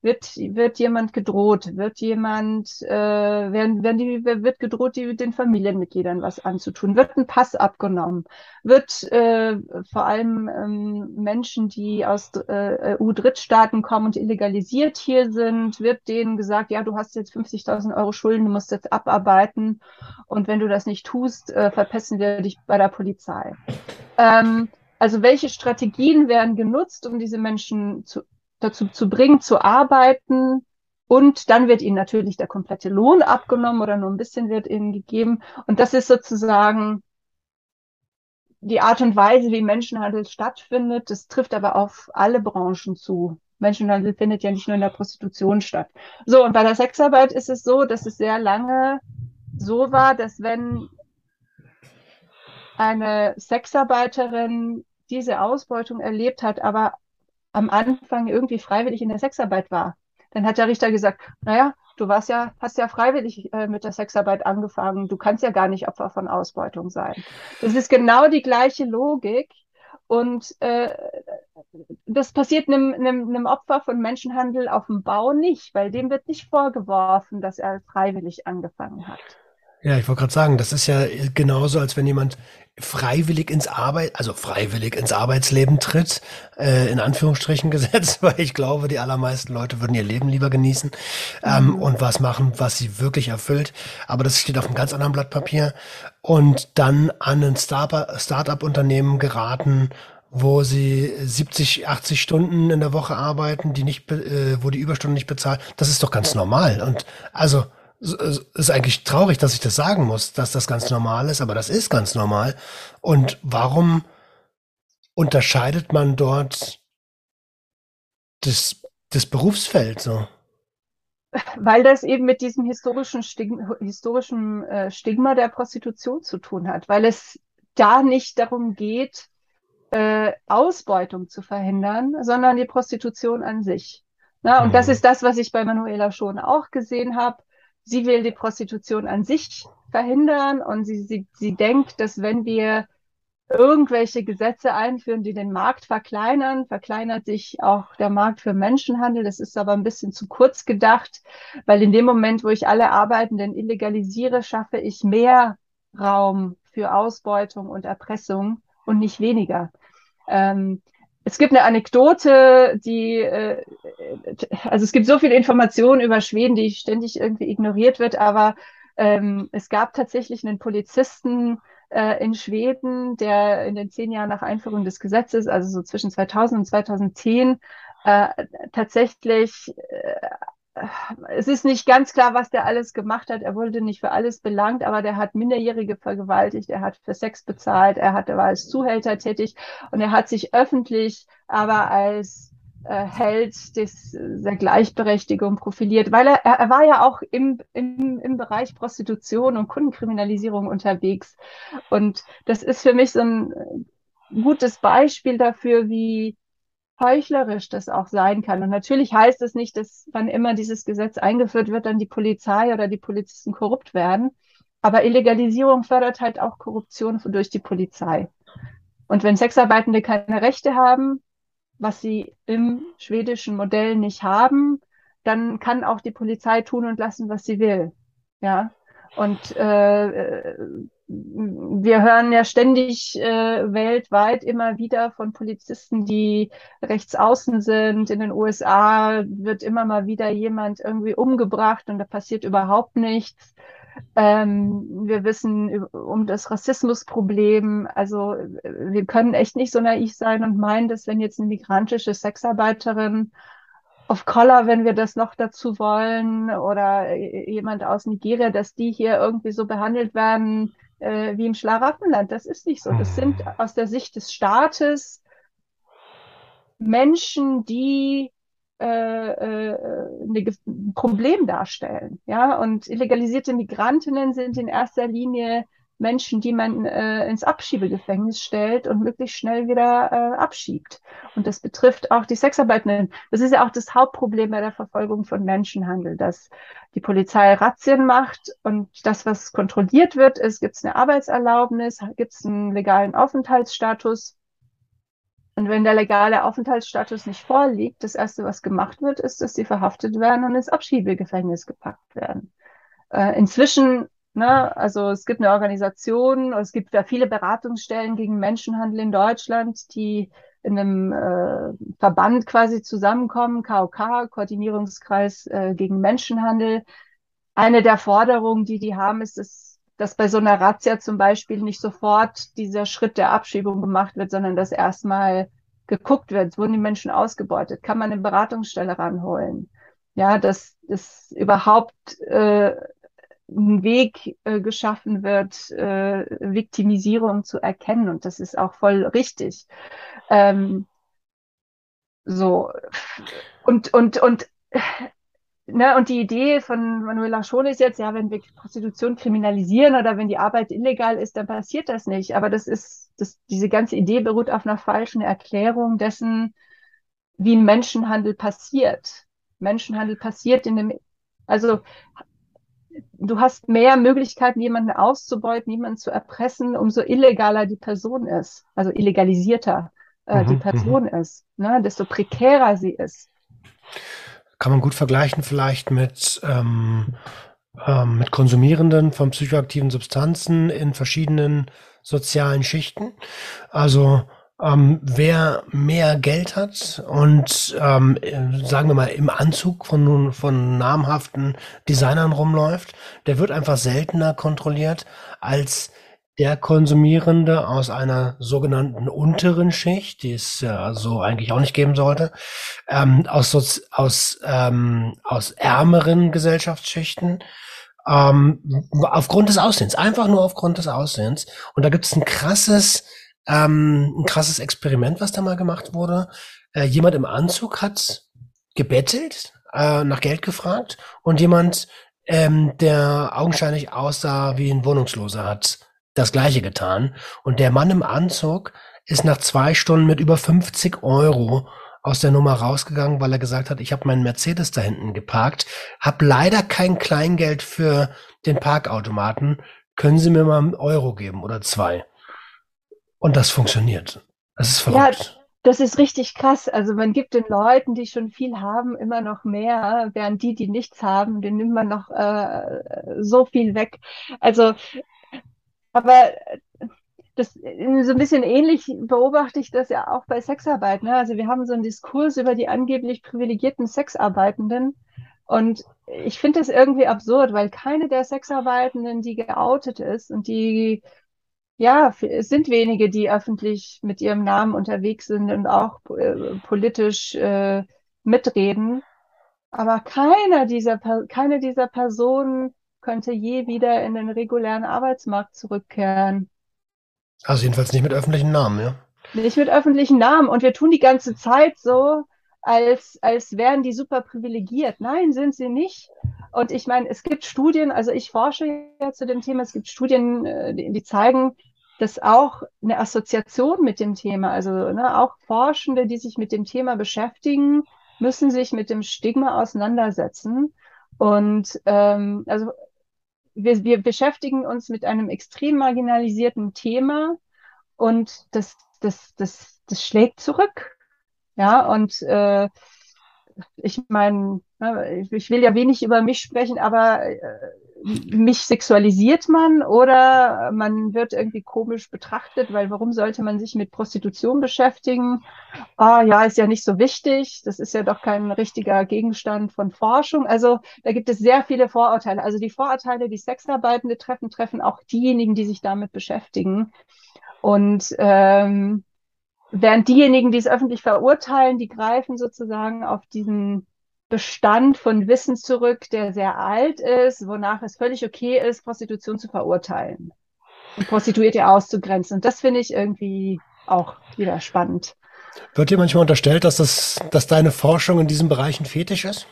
Wird, wird jemand gedroht? Wird jemand, äh, werden, werden die, wird gedroht, die, den Familienmitgliedern was anzutun? Wird ein Pass abgenommen? Wird äh, vor allem ähm, Menschen, die aus äh, EU-Drittstaaten kommen und illegalisiert hier sind, wird denen gesagt, ja, du hast jetzt 50.000 Euro Schulden, du musst jetzt abarbeiten und wenn du das nicht tust, äh, verpesten wir dich bei der Polizei. Ähm, also welche Strategien werden genutzt, um diese Menschen zu dazu zu bringen, zu arbeiten. Und dann wird ihnen natürlich der komplette Lohn abgenommen oder nur ein bisschen wird ihnen gegeben. Und das ist sozusagen die Art und Weise, wie Menschenhandel stattfindet. Das trifft aber auf alle Branchen zu. Menschenhandel findet ja nicht nur in der Prostitution statt. So, und bei der Sexarbeit ist es so, dass es sehr lange so war, dass wenn eine Sexarbeiterin diese Ausbeutung erlebt hat, aber am Anfang irgendwie freiwillig in der Sexarbeit war. Dann hat der Richter gesagt, naja, du warst ja, hast ja freiwillig äh, mit der Sexarbeit angefangen, du kannst ja gar nicht Opfer von Ausbeutung sein. Das ist genau die gleiche Logik. Und äh, das passiert einem, einem, einem Opfer von Menschenhandel auf dem Bau nicht, weil dem wird nicht vorgeworfen, dass er freiwillig angefangen hat. Ja, ich wollte gerade sagen, das ist ja genauso, als wenn jemand freiwillig ins Arbeit, also freiwillig ins Arbeitsleben tritt, äh, in Anführungsstrichen gesetzt, weil ich glaube, die allermeisten Leute würden ihr Leben lieber genießen ähm, mhm. und was machen, was sie wirklich erfüllt. Aber das steht auf einem ganz anderen Blatt Papier. Und dann an ein Start-up-Unternehmen geraten, wo sie 70, 80 Stunden in der Woche arbeiten, die nicht, äh, wo die Überstunden nicht bezahlt. Das ist doch ganz normal. Und also ist eigentlich traurig, dass ich das sagen muss, dass das ganz normal ist, aber das ist ganz normal. Und warum unterscheidet man dort das, das Berufsfeld so? Weil das eben mit diesem historischen, Stigma, historischen äh, Stigma der Prostitution zu tun hat, weil es da nicht darum geht, äh, Ausbeutung zu verhindern, sondern die Prostitution an sich. Na, und mhm. das ist das, was ich bei Manuela schon auch gesehen habe sie will die Prostitution an sich verhindern und sie, sie, sie denkt, dass wenn wir irgendwelche Gesetze einführen, die den Markt verkleinern, verkleinert sich auch der Markt für Menschenhandel. Das ist aber ein bisschen zu kurz gedacht, weil in dem Moment, wo ich alle Arbeitenden illegalisiere, schaffe ich mehr Raum für Ausbeutung und Erpressung und nicht weniger. Ähm, es gibt eine Anekdote, die, äh, also es gibt so viele Informationen über Schweden, die ständig irgendwie ignoriert wird, aber ähm, es gab tatsächlich einen Polizisten äh, in Schweden, der in den zehn Jahren nach Einführung des Gesetzes, also so zwischen 2000 und 2010, äh, tatsächlich äh, es ist nicht ganz klar, was der alles gemacht hat. Er wurde nicht für alles belangt, aber der hat Minderjährige vergewaltigt, er hat für Sex bezahlt, er, hat, war als Zuhälter tätig und er hat sich öffentlich aber als äh, Held des, der Gleichberechtigung profiliert, weil er, er war ja auch im, im, im Bereich Prostitution und Kundenkriminalisierung unterwegs. Und das ist für mich so ein gutes Beispiel dafür, wie heuchlerisch das auch sein kann. Und natürlich heißt es nicht, dass wann immer dieses Gesetz eingeführt wird, dann die Polizei oder die Polizisten korrupt werden. Aber Illegalisierung fördert halt auch Korruption durch die Polizei. Und wenn Sexarbeitende keine Rechte haben, was sie im schwedischen Modell nicht haben, dann kann auch die Polizei tun und lassen, was sie will. Ja. Und äh, wir hören ja ständig äh, weltweit immer wieder von Polizisten, die rechts außen sind. In den USA wird immer mal wieder jemand irgendwie umgebracht und da passiert überhaupt nichts. Ähm, wir wissen um das Rassismusproblem. Also wir können echt nicht so naiv sein und meinen, dass wenn jetzt eine migrantische Sexarbeiterin of Color, wenn wir das noch dazu wollen, oder jemand aus Nigeria, dass die hier irgendwie so behandelt werden äh, wie im Schlaraffenland. Das ist nicht so. Das sind hm. aus der Sicht des Staates Menschen, die äh, äh, ein Problem darstellen. Ja, und illegalisierte Migrantinnen sind in erster Linie Menschen, die man äh, ins Abschiebegefängnis stellt und möglichst schnell wieder äh, abschiebt. Und das betrifft auch die Sexarbeitenden. Das ist ja auch das Hauptproblem bei der Verfolgung von Menschenhandel, dass die Polizei Razzien macht und das, was kontrolliert wird, ist, gibt es eine Arbeitserlaubnis, gibt es einen legalen Aufenthaltsstatus. Und wenn der legale Aufenthaltsstatus nicht vorliegt, das Erste, was gemacht wird, ist, dass sie verhaftet werden und ins Abschiebegefängnis gepackt werden. Äh, inzwischen, ne, also es gibt eine Organisation, es gibt ja viele Beratungsstellen gegen Menschenhandel in Deutschland, die in einem äh, Verband quasi zusammenkommen, KOK, Koordinierungskreis äh, gegen Menschenhandel. Eine der Forderungen, die die haben, ist, dass, dass bei so einer Razzia zum Beispiel nicht sofort dieser Schritt der Abschiebung gemacht wird, sondern dass erstmal geguckt wird, wurden die Menschen ausgebeutet, kann man eine Beratungsstelle ranholen. Ja, dass es überhaupt äh, ein Weg äh, geschaffen wird, äh, Viktimisierung zu erkennen. Und das ist auch voll richtig. Ähm, so. Und, und, und, ne, und die Idee von Manuela Schon ist jetzt, ja, wenn wir Prostitution kriminalisieren oder wenn die Arbeit illegal ist, dann passiert das nicht. Aber das ist, das, diese ganze Idee beruht auf einer falschen Erklärung dessen, wie Menschenhandel passiert. Menschenhandel passiert in dem, also du hast mehr Möglichkeiten, jemanden auszubeuten, jemanden zu erpressen, umso illegaler die Person ist, also illegalisierter äh, mhm, die Person mhm. ist, ne, desto prekärer sie ist. Kann man gut vergleichen vielleicht mit, ähm, ähm, mit Konsumierenden von psychoaktiven Substanzen in verschiedenen sozialen Schichten. Also ähm, wer mehr Geld hat und ähm, sagen wir mal im Anzug von, von namhaften Designern rumläuft, der wird einfach seltener kontrolliert als der Konsumierende aus einer sogenannten unteren Schicht, die es ja so eigentlich auch nicht geben sollte, ähm, aus, aus, ähm, aus ärmeren Gesellschaftsschichten, ähm, aufgrund des Aussehens, einfach nur aufgrund des Aussehens. Und da gibt es ein krasses ähm, ein krasses Experiment, was da mal gemacht wurde. Äh, jemand im Anzug hat gebettelt, äh, nach Geld gefragt und jemand, ähm, der augenscheinlich aussah wie ein Wohnungsloser, hat das gleiche getan. Und der Mann im Anzug ist nach zwei Stunden mit über 50 Euro aus der Nummer rausgegangen, weil er gesagt hat, ich habe meinen Mercedes da hinten geparkt, habe leider kein Kleingeld für den Parkautomaten. Können Sie mir mal einen Euro geben oder zwei? Und das funktioniert. Das ist verrückt. Ja, das ist richtig krass. Also man gibt den Leuten, die schon viel haben, immer noch mehr, während die, die nichts haben, den nimmt man noch äh, so viel weg. Also, aber das so ein bisschen ähnlich beobachte ich das ja auch bei Sexarbeit. Ne? Also wir haben so einen Diskurs über die angeblich privilegierten Sexarbeitenden. Und ich finde das irgendwie absurd, weil keine der Sexarbeitenden, die geoutet ist und die ja, es sind wenige, die öffentlich mit ihrem Namen unterwegs sind und auch äh, politisch äh, mitreden. Aber keiner dieser, keine dieser Personen könnte je wieder in den regulären Arbeitsmarkt zurückkehren. Also jedenfalls nicht mit öffentlichen Namen, ja? Nicht mit öffentlichen Namen. Und wir tun die ganze Zeit so, als, als wären die super privilegiert. Nein, sind sie nicht. Und ich meine, es gibt Studien, also ich forsche ja zu dem Thema, es gibt Studien, äh, die, die zeigen, dass auch eine Assoziation mit dem Thema, also ne, auch Forschende, die sich mit dem Thema beschäftigen, müssen sich mit dem Stigma auseinandersetzen. Und ähm, also wir, wir beschäftigen uns mit einem extrem marginalisierten Thema und das, das, das, das schlägt zurück. Ja, und äh, ich meine, ne, ich will ja wenig über mich sprechen, aber äh, mich sexualisiert man oder man wird irgendwie komisch betrachtet, weil warum sollte man sich mit Prostitution beschäftigen? Ah, ja, ist ja nicht so wichtig. Das ist ja doch kein richtiger Gegenstand von Forschung. Also da gibt es sehr viele Vorurteile. Also die Vorurteile, die Sexarbeitende treffen, treffen auch diejenigen, die sich damit beschäftigen. Und ähm, Während diejenigen, die es öffentlich verurteilen, die greifen sozusagen auf diesen Bestand von Wissen zurück, der sehr alt ist, wonach es völlig okay ist, Prostitution zu verurteilen und Prostituierte auszugrenzen. Und das finde ich irgendwie auch wieder spannend. Wird dir manchmal unterstellt, dass, das, dass deine Forschung in diesem Bereich ein Fetisch ist?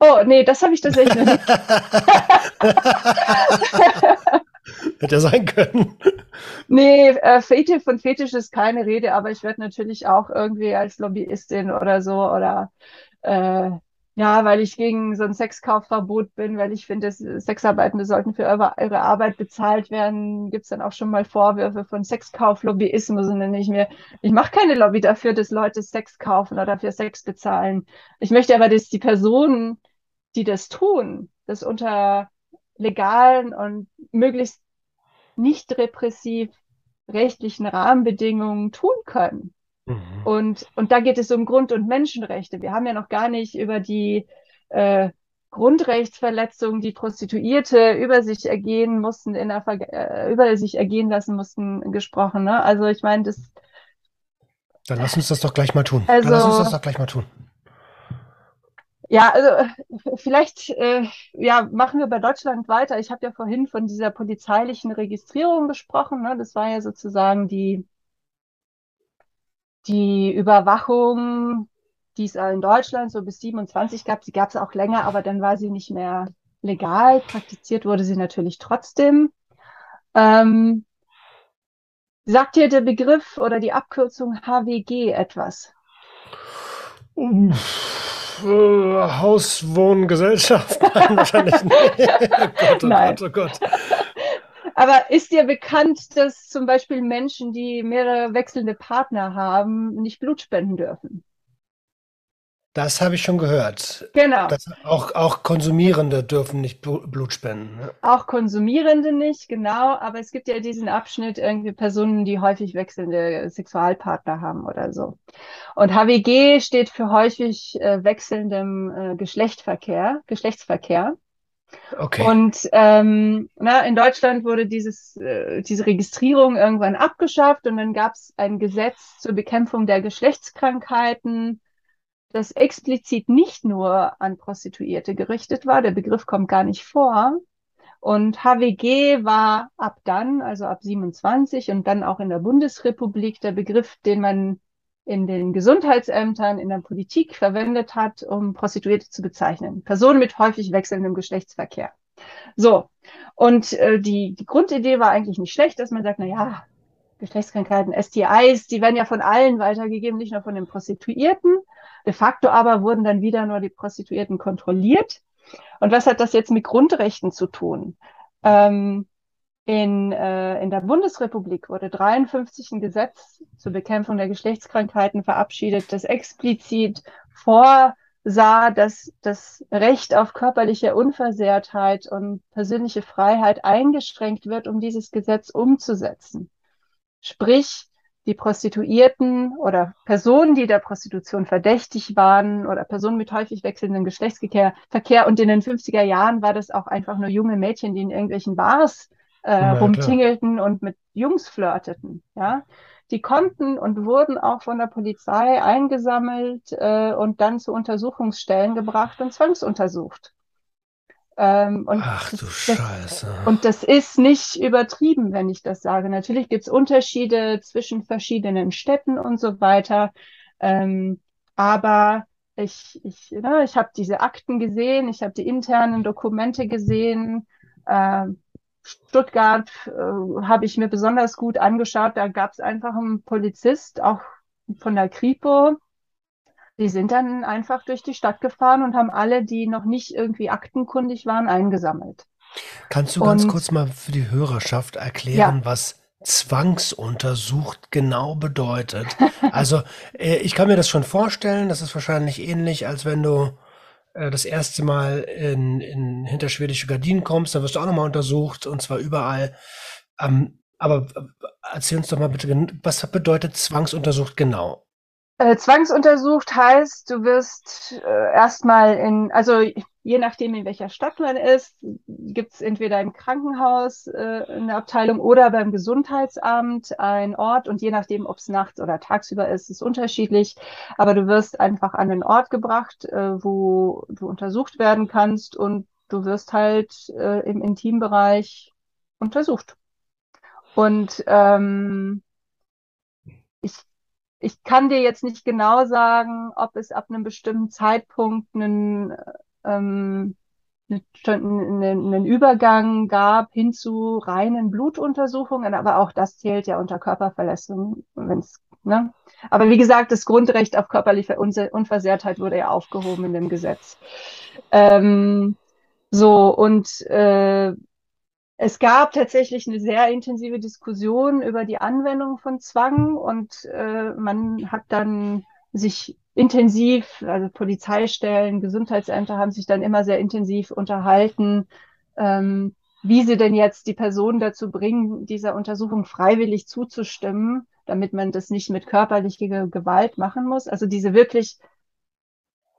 Oh, nee, das habe ich tatsächlich noch nicht. Hätte ja sein können. Nee, äh, Fetisch, von Fetisch ist keine Rede, aber ich werde natürlich auch irgendwie als Lobbyistin oder so oder äh, ja, weil ich gegen so ein Sexkaufverbot bin, weil ich finde, Sexarbeitende sollten für eure Arbeit bezahlt werden, gibt's dann auch schon mal Vorwürfe von Sexkauflobbyismus und dann ich mir, ich mache keine Lobby dafür, dass Leute Sex kaufen oder für Sex bezahlen. Ich möchte aber, dass die Personen, die das tun, das unter legalen und möglichst nicht repressiv rechtlichen Rahmenbedingungen tun können. Mhm. Und, und da geht es um Grund- und Menschenrechte. Wir haben ja noch gar nicht über die äh, Grundrechtsverletzungen, die Prostituierte über sich ergehen mussten, in der Ver äh, über sich ergehen lassen mussten, gesprochen. Ne? Also ich meine, das. Dann lass uns das doch gleich mal tun. Also, Dann lass uns das doch gleich mal tun. Ja, also vielleicht äh, ja, machen wir bei Deutschland weiter. Ich habe ja vorhin von dieser polizeilichen Registrierung gesprochen. Ne? Das war ja sozusagen die, die Überwachung, die es in Deutschland so bis 27 gab. Sie gab es auch länger, aber dann war sie nicht mehr legal. Praktiziert wurde sie natürlich trotzdem. Ähm, sagt dir der Begriff oder die Abkürzung HWG etwas? Uff. Äh, Hauswohngesellschaft? Nein, wahrscheinlich nicht. oh Gott, oh Nein. Gott, oh Gott. Aber ist dir bekannt, dass zum Beispiel Menschen, die mehrere wechselnde Partner haben, nicht Blut spenden dürfen? Das habe ich schon gehört. Genau. Das, auch, auch Konsumierende dürfen nicht Blut spenden. Ne? Auch Konsumierende nicht, genau. Aber es gibt ja diesen Abschnitt irgendwie Personen, die häufig wechselnde Sexualpartner haben oder so. Und HWG steht für häufig äh, wechselndem äh, Geschlechtsverkehr, Geschlechtsverkehr. Okay. Und ähm, na, in Deutschland wurde dieses, äh, diese Registrierung irgendwann abgeschafft und dann gab es ein Gesetz zur Bekämpfung der Geschlechtskrankheiten das explizit nicht nur an Prostituierte gerichtet war. Der Begriff kommt gar nicht vor. Und HWG war ab dann, also ab 27 und dann auch in der Bundesrepublik der Begriff, den man in den Gesundheitsämtern, in der Politik verwendet hat, um Prostituierte zu bezeichnen. Personen mit häufig wechselndem Geschlechtsverkehr. So. Und äh, die, die Grundidee war eigentlich nicht schlecht, dass man sagt, na ja, Geschlechtskrankheiten, STIs, die werden ja von allen weitergegeben, nicht nur von den Prostituierten. De facto aber wurden dann wieder nur die Prostituierten kontrolliert. Und was hat das jetzt mit Grundrechten zu tun? Ähm, in, äh, in der Bundesrepublik wurde 53 ein Gesetz zur Bekämpfung der Geschlechtskrankheiten verabschiedet, das explizit vorsah, dass das Recht auf körperliche Unversehrtheit und persönliche Freiheit eingeschränkt wird, um dieses Gesetz umzusetzen. Sprich, die Prostituierten oder Personen, die der Prostitution verdächtig waren oder Personen mit häufig wechselndem Geschlechtsverkehr Verkehr. und in den 50er Jahren war das auch einfach nur junge Mädchen, die in irgendwelchen Bars äh, ja, rumtingelten klar. und mit Jungs flirteten. Ja, die konnten und wurden auch von der Polizei eingesammelt äh, und dann zu Untersuchungsstellen gebracht und zwangsuntersucht. Ähm, und Ach du das, Scheiße. Und das ist nicht übertrieben, wenn ich das sage. Natürlich gibt es Unterschiede zwischen verschiedenen Städten und so weiter. Ähm, aber ich, ich, ne, ich habe diese Akten gesehen, ich habe die internen Dokumente gesehen. Ähm, Stuttgart äh, habe ich mir besonders gut angeschaut. Da gab es einfach einen Polizist, auch von der Kripo, die sind dann einfach durch die Stadt gefahren und haben alle, die noch nicht irgendwie aktenkundig waren, eingesammelt. Kannst du ganz und, kurz mal für die Hörerschaft erklären, ja. was zwangsuntersucht genau bedeutet? also äh, ich kann mir das schon vorstellen, das ist wahrscheinlich ähnlich, als wenn du äh, das erste Mal in, in hinter schwedische Gardinen kommst, dann wirst du auch nochmal untersucht und zwar überall. Ähm, aber äh, erzähl uns doch mal bitte, was bedeutet zwangsuntersucht genau? Äh, zwangsuntersucht heißt, du wirst äh, erstmal in, also je nachdem, in welcher Stadt man ist, gibt es entweder im Krankenhaus äh, eine Abteilung oder beim Gesundheitsamt ein Ort und je nachdem, ob es nachts oder tagsüber ist, ist unterschiedlich. Aber du wirst einfach an den Ort gebracht, äh, wo du untersucht werden kannst und du wirst halt äh, im Intimbereich untersucht. Und ähm, ich ich kann dir jetzt nicht genau sagen, ob es ab einem bestimmten Zeitpunkt einen, ähm, einen, einen Übergang gab hin zu reinen Blutuntersuchungen, aber auch das zählt ja unter Körperverletzung, wenn's, ne? Aber wie gesagt, das Grundrecht auf körperliche Unversehrtheit wurde ja aufgehoben in dem Gesetz. Ähm, so, und äh, es gab tatsächlich eine sehr intensive Diskussion über die Anwendung von Zwang und äh, man hat dann sich intensiv, also Polizeistellen, Gesundheitsämter haben sich dann immer sehr intensiv unterhalten, ähm, wie sie denn jetzt die Person dazu bringen, dieser Untersuchung freiwillig zuzustimmen, damit man das nicht mit körperlicher Gewalt machen muss. Also diese wirklich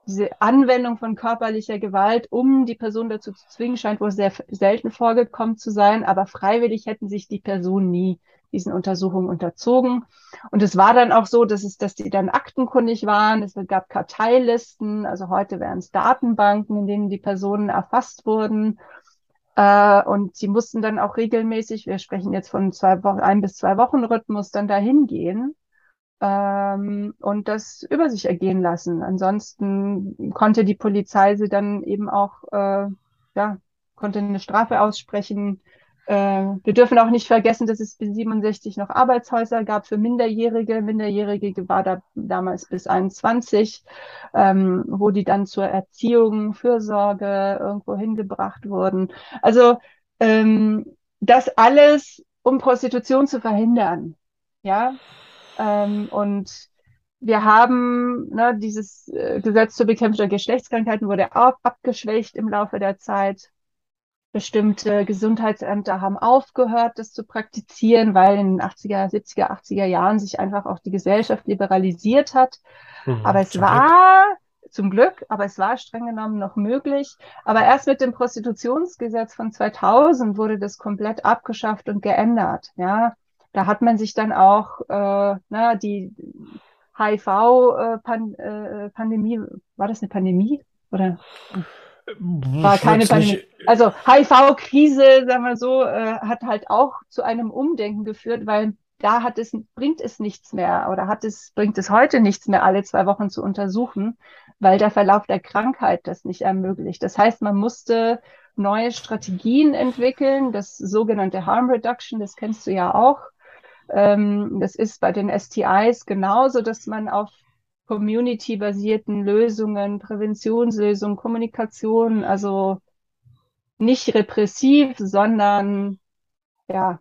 diese Anwendung von körperlicher Gewalt, um die Person dazu zu zwingen, scheint wohl sehr selten vorgekommen zu sein, aber freiwillig hätten sich die Personen nie diesen Untersuchungen unterzogen. Und es war dann auch so, dass es, dass die dann aktenkundig waren. Es gab Karteilisten, also heute wären es Datenbanken, in denen die Personen erfasst wurden. Äh, und sie mussten dann auch regelmäßig, wir sprechen jetzt von zwei Wochen, ein bis zwei Wochen Rhythmus, dann dahin gehen ähm, und das über sich ergehen lassen. Ansonsten konnte die Polizei sie dann eben auch, äh, ja, konnte eine Strafe aussprechen. Äh, wir dürfen auch nicht vergessen, dass es bis 67 noch Arbeitshäuser gab für Minderjährige. Minderjährige war da damals bis 21, ähm, wo die dann zur Erziehung, Fürsorge irgendwo hingebracht wurden. Also ähm, das alles, um Prostitution zu verhindern. Ja, ähm, und wir haben ne, dieses äh, Gesetz zur Bekämpfung der Geschlechtskrankheiten wurde auch abgeschwächt im Laufe der Zeit. Bestimmte Gesundheitsämter haben aufgehört, das zu praktizieren, weil in den 80er, 70er, 80er Jahren sich einfach auch die Gesellschaft liberalisiert hat. Mhm, aber es war zum Glück, aber es war streng genommen noch möglich. Aber erst mit dem Prostitutionsgesetz von 2000 wurde das komplett abgeschafft und geändert. Ja, da hat man sich dann auch äh, na, die HIV-Pandemie, äh, äh, war das eine Pandemie? Oder war keine Pandemie. Also HIV-Krise, sagen wir so, äh, hat halt auch zu einem Umdenken geführt, weil da hat es, bringt es nichts mehr oder hat es, bringt es heute nichts mehr, alle zwei Wochen zu untersuchen, weil der Verlauf der Krankheit das nicht ermöglicht. Das heißt, man musste neue Strategien entwickeln, das sogenannte Harm Reduction, das kennst du ja auch. Ähm, das ist bei den STIs genauso, dass man auf community-basierten Lösungen, Präventionslösungen, Kommunikation, also nicht repressiv, sondern ja,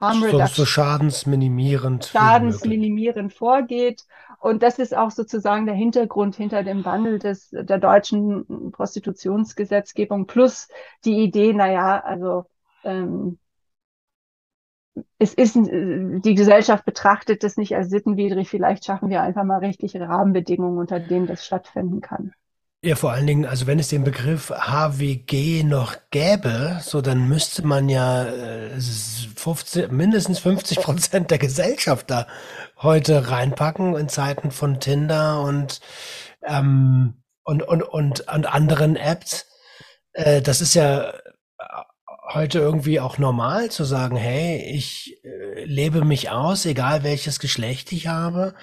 Harm so, so schadensminimierend. Schadensminimierend vorgeht. Und das ist auch sozusagen der Hintergrund hinter dem Wandel des, der deutschen Prostitutionsgesetzgebung plus die Idee, naja, also ähm, es ist, äh, die Gesellschaft betrachtet das nicht als sittenwidrig. Vielleicht schaffen wir einfach mal rechtliche Rahmenbedingungen, unter denen das stattfinden kann. Ja, vor allen Dingen, also wenn es den Begriff HWG noch gäbe, so dann müsste man ja äh, s- 15, mindestens 50 Prozent der Gesellschaft da heute reinpacken in Zeiten von Tinder und, ähm, und, und, und, und anderen Apps. Äh, das ist ja heute irgendwie auch normal zu sagen, hey, ich äh, lebe mich aus, egal welches Geschlecht ich habe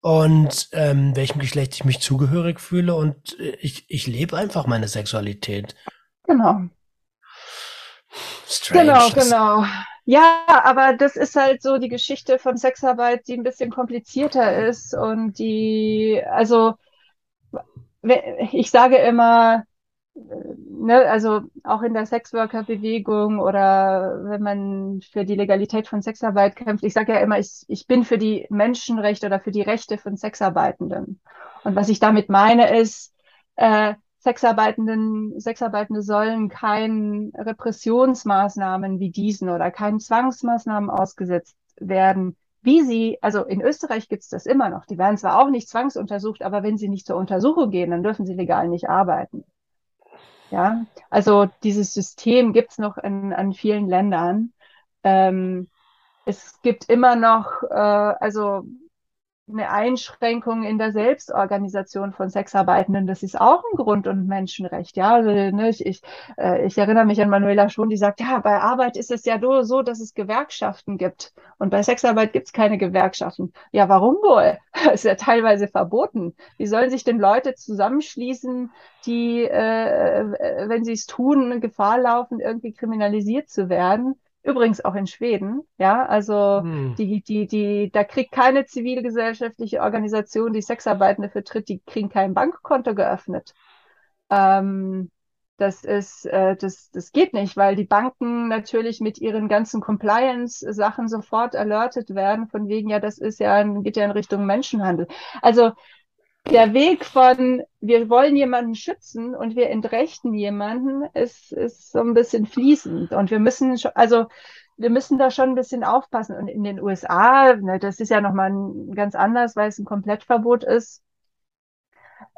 und ähm, welchem Geschlecht ich mich zugehörig fühle und äh, ich, ich lebe einfach meine Sexualität. Genau. Strange. Genau, genau. Ja, aber das ist halt so die Geschichte von Sexarbeit, die ein bisschen komplizierter ist und die, also ich sage immer, ne, also auch in der Sexworker-Bewegung oder wenn man für die Legalität von Sexarbeit kämpft, ich sage ja immer, ich, ich bin für die Menschenrechte oder für die Rechte von Sexarbeitenden. Und was ich damit meine, ist, äh, Sexarbeitenden, Sexarbeitende sollen keinen Repressionsmaßnahmen wie diesen oder keinen Zwangsmaßnahmen ausgesetzt werden. Wie sie, also in Österreich gibt's das immer noch. Die werden zwar auch nicht zwangsuntersucht, aber wenn sie nicht zur Untersuchung gehen, dann dürfen sie legal nicht arbeiten. Ja, also dieses System gibt's noch in, an vielen Ländern. Ähm, es gibt immer noch, äh, also eine Einschränkung in der Selbstorganisation von Sexarbeitenden, das ist auch ein Grund- und Menschenrecht. Ja, also, ne, ich, ich, äh, ich erinnere mich an Manuela Schon, die sagt, ja, bei Arbeit ist es ja so, dass es Gewerkschaften gibt. Und bei Sexarbeit gibt es keine Gewerkschaften. Ja, warum wohl? Ist ja teilweise verboten. Wie sollen sich denn Leute zusammenschließen, die, äh, wenn sie es tun, Gefahr laufen, irgendwie kriminalisiert zu werden? Übrigens auch in Schweden, ja, also hm. die, die, die, da kriegt keine zivilgesellschaftliche Organisation, die Sexarbeitende vertritt, die kriegen kein Bankkonto geöffnet. Ähm, das ist, äh, das, das geht nicht, weil die Banken natürlich mit ihren ganzen Compliance-Sachen sofort alertet werden, von wegen, ja, das ist ja, geht ja in Richtung Menschenhandel. Also der Weg von, wir wollen jemanden schützen und wir entrechten jemanden, ist, ist so ein bisschen fließend. Und wir müssen, schon, also wir müssen da schon ein bisschen aufpassen. Und in den USA, ne, das ist ja nochmal ganz anders, weil es ein Komplettverbot ist.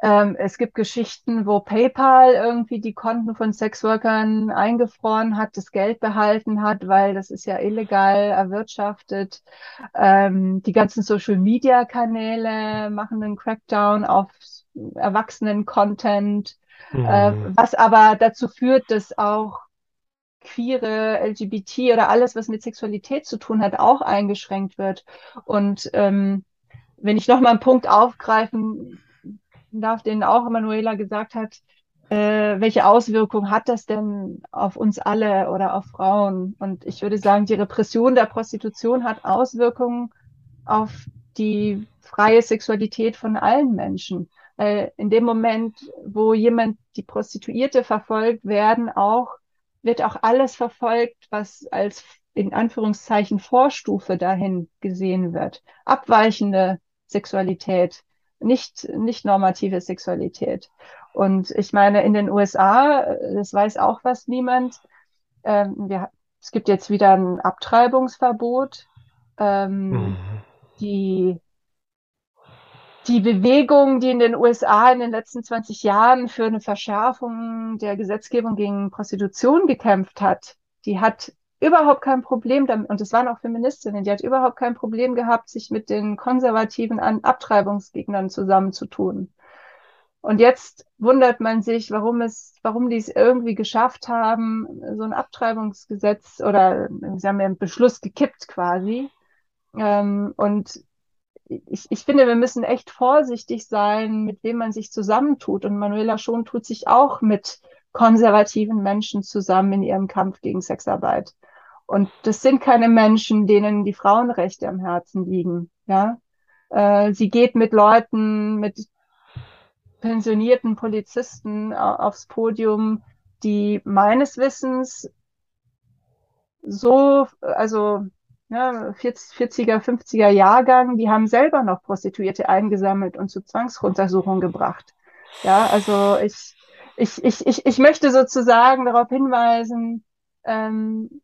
Ähm, es gibt Geschichten, wo PayPal irgendwie die Konten von Sexworkern eingefroren hat, das Geld behalten hat, weil das ist ja illegal erwirtschaftet. Ähm, die ganzen Social-Media-Kanäle machen einen Crackdown auf Erwachsenen-Content, äh, Hm. was aber dazu führt, dass auch queere, LGBT oder alles, was mit Sexualität zu tun hat, auch eingeschränkt wird. Und ähm, wenn ich noch mal einen Punkt aufgreifen darf, den auch Manuela gesagt hat, äh, welche Auswirkungen hat das denn auf uns alle oder auf Frauen? Und ich würde sagen, die Repression der Prostitution hat Auswirkungen auf die freie Sexualität von allen Menschen. Weil in dem Moment, wo jemand die Prostituierte verfolgt, werden auch, wird auch alles verfolgt, was als in Anführungszeichen Vorstufe dahin gesehen wird. Abweichende Sexualität, nicht, nicht normative Sexualität. Und ich meine, in den USA, das weiß auch was niemand, ähm, wir, es gibt jetzt wieder ein Abtreibungsverbot. Ähm, Hm. die, die Bewegung, die in den USA in den letzten 20 Jahren für eine Verschärfung der Gesetzgebung gegen Prostitution gekämpft hat, die hat überhaupt kein Problem damit, und es waren auch Feministinnen, die hat überhaupt kein Problem gehabt, sich mit den konservativen An Abtreibungsgegnern zusammenzutun. Und jetzt wundert man sich, warum es, warum die es irgendwie geschafft haben, so ein Abtreibungsgesetz oder sie haben ja einen Beschluss gekippt quasi. Ähm, und ich, ich finde, wir müssen echt vorsichtig sein, mit wem man sich zusammentut. Und Manuela Schon tut sich auch mit konservativen Menschen zusammen in ihrem Kampf gegen Sexarbeit. Und das sind keine Menschen, denen die Frauenrechte am Herzen liegen. Ja, äh, sie geht mit Leuten, mit pensionierten Polizisten aufs Podium, die meines Wissens so, also ja, 40, er 50er Jahrgang, die haben selber noch Prostituierte eingesammelt und zu Zwangsuntersuchungen gebracht. Ja, also ich, ich, ich, ich, ich möchte sozusagen darauf hinweisen, ähm,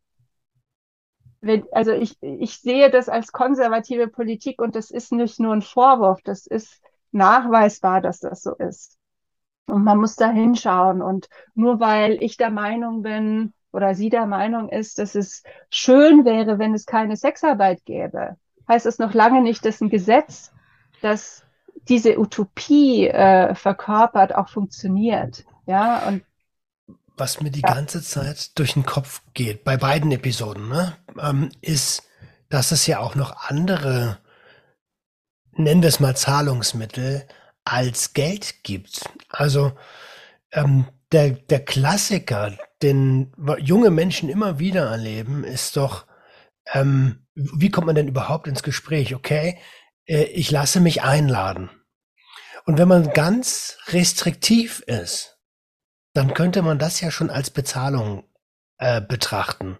wenn, also ich, ich sehe das als konservative Politik und das ist nicht nur ein Vorwurf, das ist nachweisbar, dass das so ist. Und man muss da hinschauen. Und nur weil ich der Meinung bin oder sie der Meinung ist, dass es schön wäre, wenn es keine Sexarbeit gäbe, heißt es noch lange nicht, dass ein Gesetz, das diese Utopie äh, verkörpert, auch funktioniert. Ja, und was mir die ja. ganze Zeit durch den Kopf geht, bei beiden Episoden, ne, ähm, ist, dass es ja auch noch andere, nennen wir es mal Zahlungsmittel, als Geld gibt. Also ähm, der, der Klassiker, den junge Menschen immer wieder erleben, ist doch, ähm, wie kommt man denn überhaupt ins Gespräch? Okay, äh, ich lasse mich einladen. Und wenn man ganz restriktiv ist, dann könnte man das ja schon als Bezahlung äh, betrachten.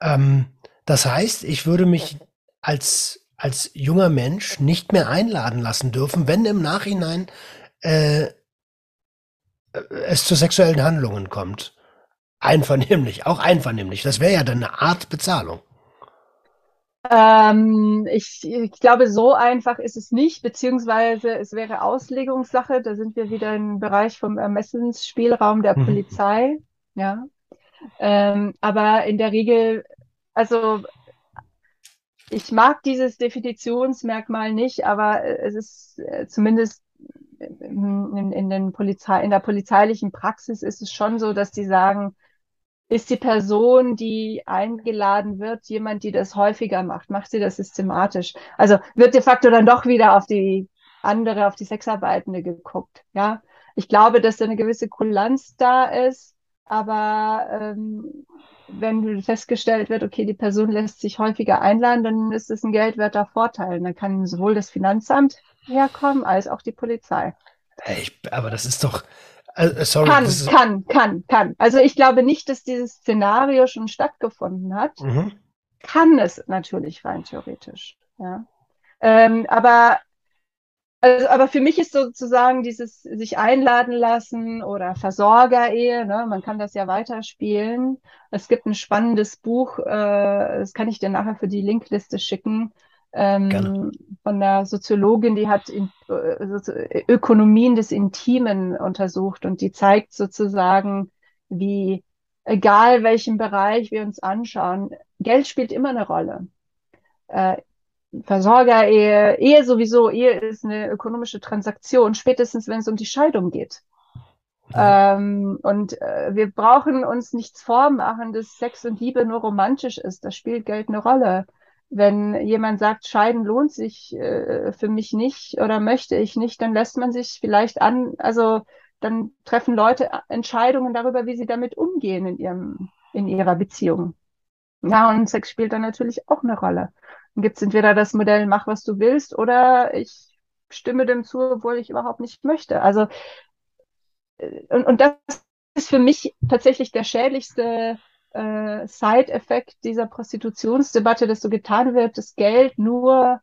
Ähm, das heißt, ich würde mich als als junger Mensch nicht mehr einladen lassen dürfen, wenn im Nachhinein äh, es zu sexuellen Handlungen kommt. Einvernehmlich, auch einvernehmlich. Das wäre ja dann eine Art Bezahlung. Ähm, ich, ich, glaube, so einfach ist es nicht, beziehungsweise es wäre Auslegungssache. Da sind wir wieder im Bereich vom Ermessensspielraum der mhm. Polizei. Ja. Ähm, aber in der Regel, also ich mag dieses Definitionsmerkmal nicht, aber es ist äh, zumindest in, in, den Polizei, in der polizeilichen Praxis ist es schon so, dass die sagen, ist die Person, die eingeladen wird, jemand, die das häufiger macht? Macht sie das systematisch? Also wird de facto dann doch wieder auf die andere, auf die Sexarbeitende geguckt. Ja, ich glaube, dass da eine gewisse Kulanz da ist, aber ähm, wenn festgestellt wird, okay, die Person lässt sich häufiger einladen, dann ist es ein geldwerter Vorteil. Dann kann sowohl das Finanzamt herkommen als auch die Polizei. Hey, aber das ist doch, äh, sorry. Kann, kann, kann, kann. Also ich glaube nicht, dass dieses Szenario schon stattgefunden hat. Mhm. Kann es natürlich rein theoretisch. Ja. Ähm, aber also, aber für mich ist sozusagen dieses sich einladen lassen oder Versorgerehe, ne, man kann das ja weiterspielen. Es gibt ein spannendes Buch, äh, das kann ich dir nachher für die Linkliste schicken, ähm, von der Soziologin, die hat in, äh, Ökonomien des Intimen untersucht und die zeigt sozusagen, wie egal welchen Bereich wir uns anschauen, Geld spielt immer eine Rolle. Äh, Versorgerehe, Ehe sowieso, Ehe ist eine ökonomische Transaktion, spätestens wenn es um die Scheidung geht. Ähm, und äh, wir brauchen uns nichts vormachen, dass Sex und Liebe nur romantisch ist. Da spielt Geld eine Rolle wenn jemand sagt, scheiden lohnt sich äh, für mich nicht oder möchte ich nicht, dann lässt man sich vielleicht an, also dann treffen Leute Entscheidungen darüber, wie sie damit umgehen in ihrem, in ihrer Beziehung. Ja, und Sex spielt dann natürlich auch eine Rolle. Dann gibt es entweder das Modell, mach was du willst, oder ich stimme dem zu, obwohl ich überhaupt nicht möchte. Also, äh, und, und das ist für mich tatsächlich der schädlichste äh, Side-Effekt dieser Prostitutionsdebatte, dass so getan wird, dass Geld nur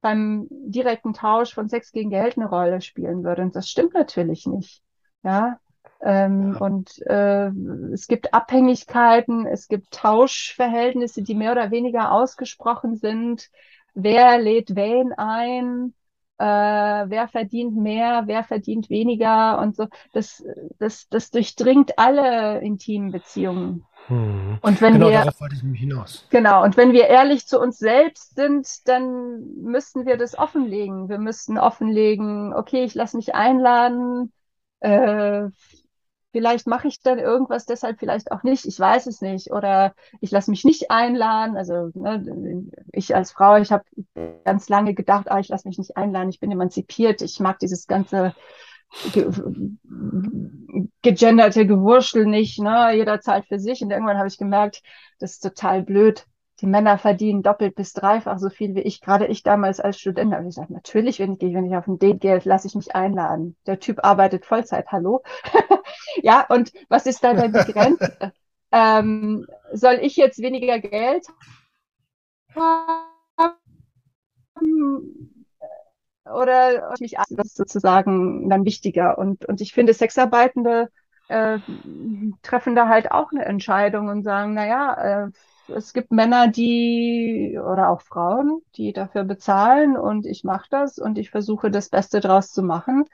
beim direkten Tausch von Sex gegen Geld eine Rolle spielen würde. Und das stimmt natürlich nicht. Ja. Ähm, ja. Und äh, es gibt Abhängigkeiten, es gibt Tauschverhältnisse, die mehr oder weniger ausgesprochen sind. Wer lädt wen ein? Äh, wer verdient mehr, wer verdient weniger und so. Das, das, das durchdringt alle intimen Beziehungen. Hm. Und wenn genau, wir, darauf wollte ich mich hinaus. Genau, und wenn wir ehrlich zu uns selbst sind, dann müssten wir das offenlegen. Wir müssten offenlegen, okay, ich lasse mich einladen, äh, Vielleicht mache ich dann irgendwas deshalb vielleicht auch nicht. Ich weiß es nicht. Oder ich lasse mich nicht einladen. Also ne, ich als Frau, ich habe ganz lange gedacht, ah, ich lasse mich nicht einladen. Ich bin emanzipiert. Ich mag dieses ganze ge gegenderte Gewurschtel nicht. Ne? Jeder zahlt für sich. Und irgendwann habe ich gemerkt, das ist total blöd die Männer verdienen doppelt bis dreifach so viel wie ich. Gerade ich damals als Student habe ich gesagt, natürlich, wenn ich, wenn ich auf ein Date gehe, lasse ich mich einladen. Der Typ arbeitet Vollzeit, hallo. ja, und was ist da dann die Grenze? ähm, soll ich jetzt weniger Geld haben? Oder mich das ist sozusagen dann wichtiger. Und, und ich finde, Sexarbeitende äh, treffen da halt auch eine Entscheidung und sagen, naja, äh, es gibt Männer, die oder auch Frauen, die dafür bezahlen und ich mache das und ich versuche das Beste draus zu machen.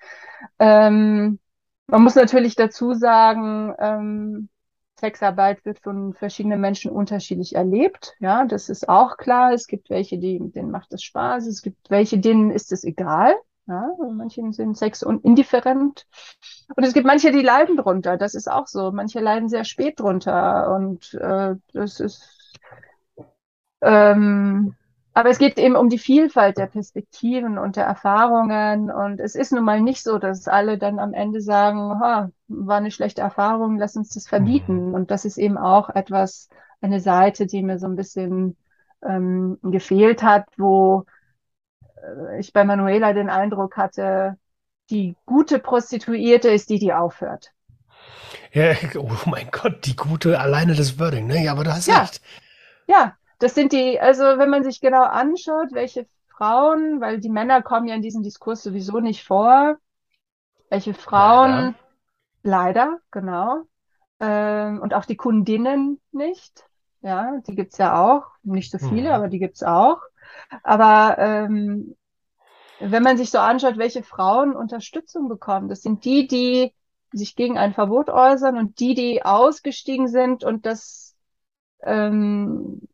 Ähm, man muss natürlich dazu sagen, ähm, Sexarbeit wird von verschiedenen Menschen unterschiedlich erlebt. Ja, das ist auch klar. Es gibt welche, die, denen macht es Spaß. Es gibt welche, denen ist es egal. Ja, manche sind sex- und indifferent. Und es gibt manche, die leiden drunter. Das ist auch so. Manche leiden sehr spät drunter. Und äh, das ist. Ähm, aber es geht eben um die Vielfalt der Perspektiven und der Erfahrungen. Und es ist nun mal nicht so, dass alle dann am Ende sagen, ha, war eine schlechte Erfahrung, lass uns das verbieten. Mhm. Und das ist eben auch etwas, eine Seite, die mir so ein bisschen ähm, gefehlt hat, wo äh, ich bei Manuela den Eindruck hatte, die gute Prostituierte ist die, die aufhört. Ja, oh mein Gott, die gute, alleine das Wording, ne? Ja, aber du hast ja. recht. Ja, das sind die, also wenn man sich genau anschaut, welche Frauen, weil die Männer kommen ja in diesem Diskurs sowieso nicht vor, welche Frauen, leider, leider genau, ähm, und auch die Kundinnen nicht, ja, die gibt's ja auch, nicht so viele, mhm. aber die gibt's auch. Aber ähm, wenn man sich so anschaut, welche Frauen Unterstützung bekommen, das sind die, die sich gegen ein Verbot äußern und die, die ausgestiegen sind und das ähm,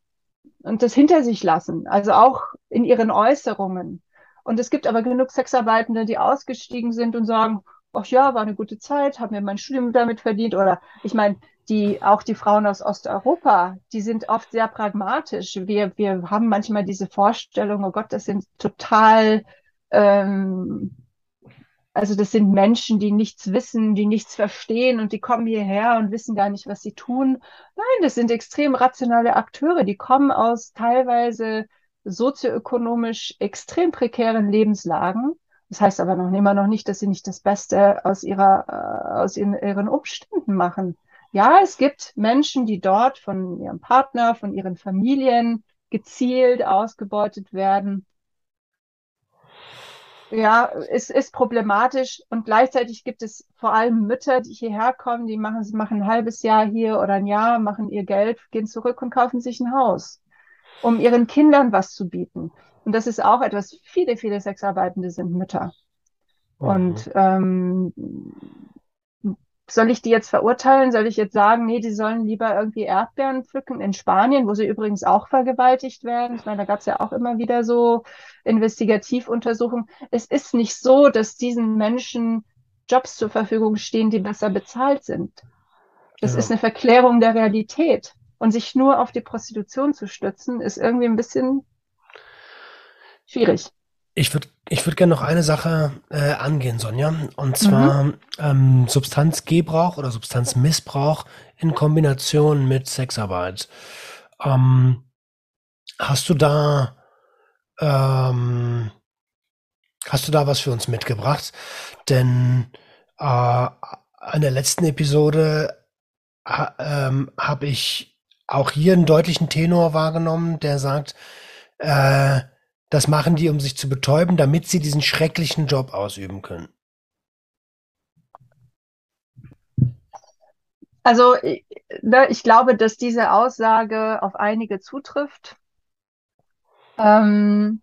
und das hinter sich lassen, also auch in ihren Äußerungen. Und es gibt aber genug Sexarbeitende, die ausgestiegen sind und sagen, ach ja, war eine gute Zeit, haben mir mein Studium damit verdient. Oder ich meine, die, auch die Frauen aus Osteuropa, die sind oft sehr pragmatisch. Wir, wir haben manchmal diese Vorstellung, oh Gott, das sind total, ähm, also das sind Menschen, die nichts wissen, die nichts verstehen und die kommen hierher und wissen gar nicht, was sie tun. Nein, das sind extrem rationale Akteure, die kommen aus teilweise sozioökonomisch extrem prekären Lebenslagen. Das heißt aber noch immer noch nicht, dass sie nicht das Beste aus ihrer, äh, aus ihren, ihren Umständen machen. Ja, es gibt Menschen, die dort von ihrem Partner, von ihren Familien gezielt ausgebeutet werden. Ja, es ist problematisch und gleichzeitig gibt es vor allem Mütter, die hierher kommen, die machen, sie machen ein halbes Jahr hier oder ein Jahr, machen ihr Geld, gehen zurück und kaufen sich ein Haus, um ihren Kindern was zu bieten. Und das ist auch etwas, viele, viele Sexarbeitende sind Mütter. Mhm. Und ähm, soll ich die jetzt verurteilen? Soll ich jetzt sagen, nee, die sollen lieber irgendwie Erdbeeren pflücken in Spanien, wo sie übrigens auch vergewaltigt werden? Ich meine, da gab es ja auch immer wieder so Investigativuntersuchungen. Es ist nicht so, dass diesen Menschen Jobs zur Verfügung stehen, die besser bezahlt sind. Das ja. ist eine Verklärung der Realität. Und sich nur auf die Prostitution zu stützen, ist irgendwie ein bisschen schwierig. Ich würde ich würd gerne noch eine Sache äh, angehen, Sonja. Und zwar mhm. ähm, Substanzgebrauch oder Substanzmissbrauch in Kombination mit Sexarbeit. Ähm, hast du da ähm, hast du da was für uns mitgebracht? Denn äh, an der letzten Episode ha, ähm, habe ich auch hier einen deutlichen Tenor wahrgenommen, der sagt, äh, das machen die, um sich zu betäuben, damit sie diesen schrecklichen Job ausüben können. Also ne, ich glaube, dass diese Aussage auf einige zutrifft. Ähm,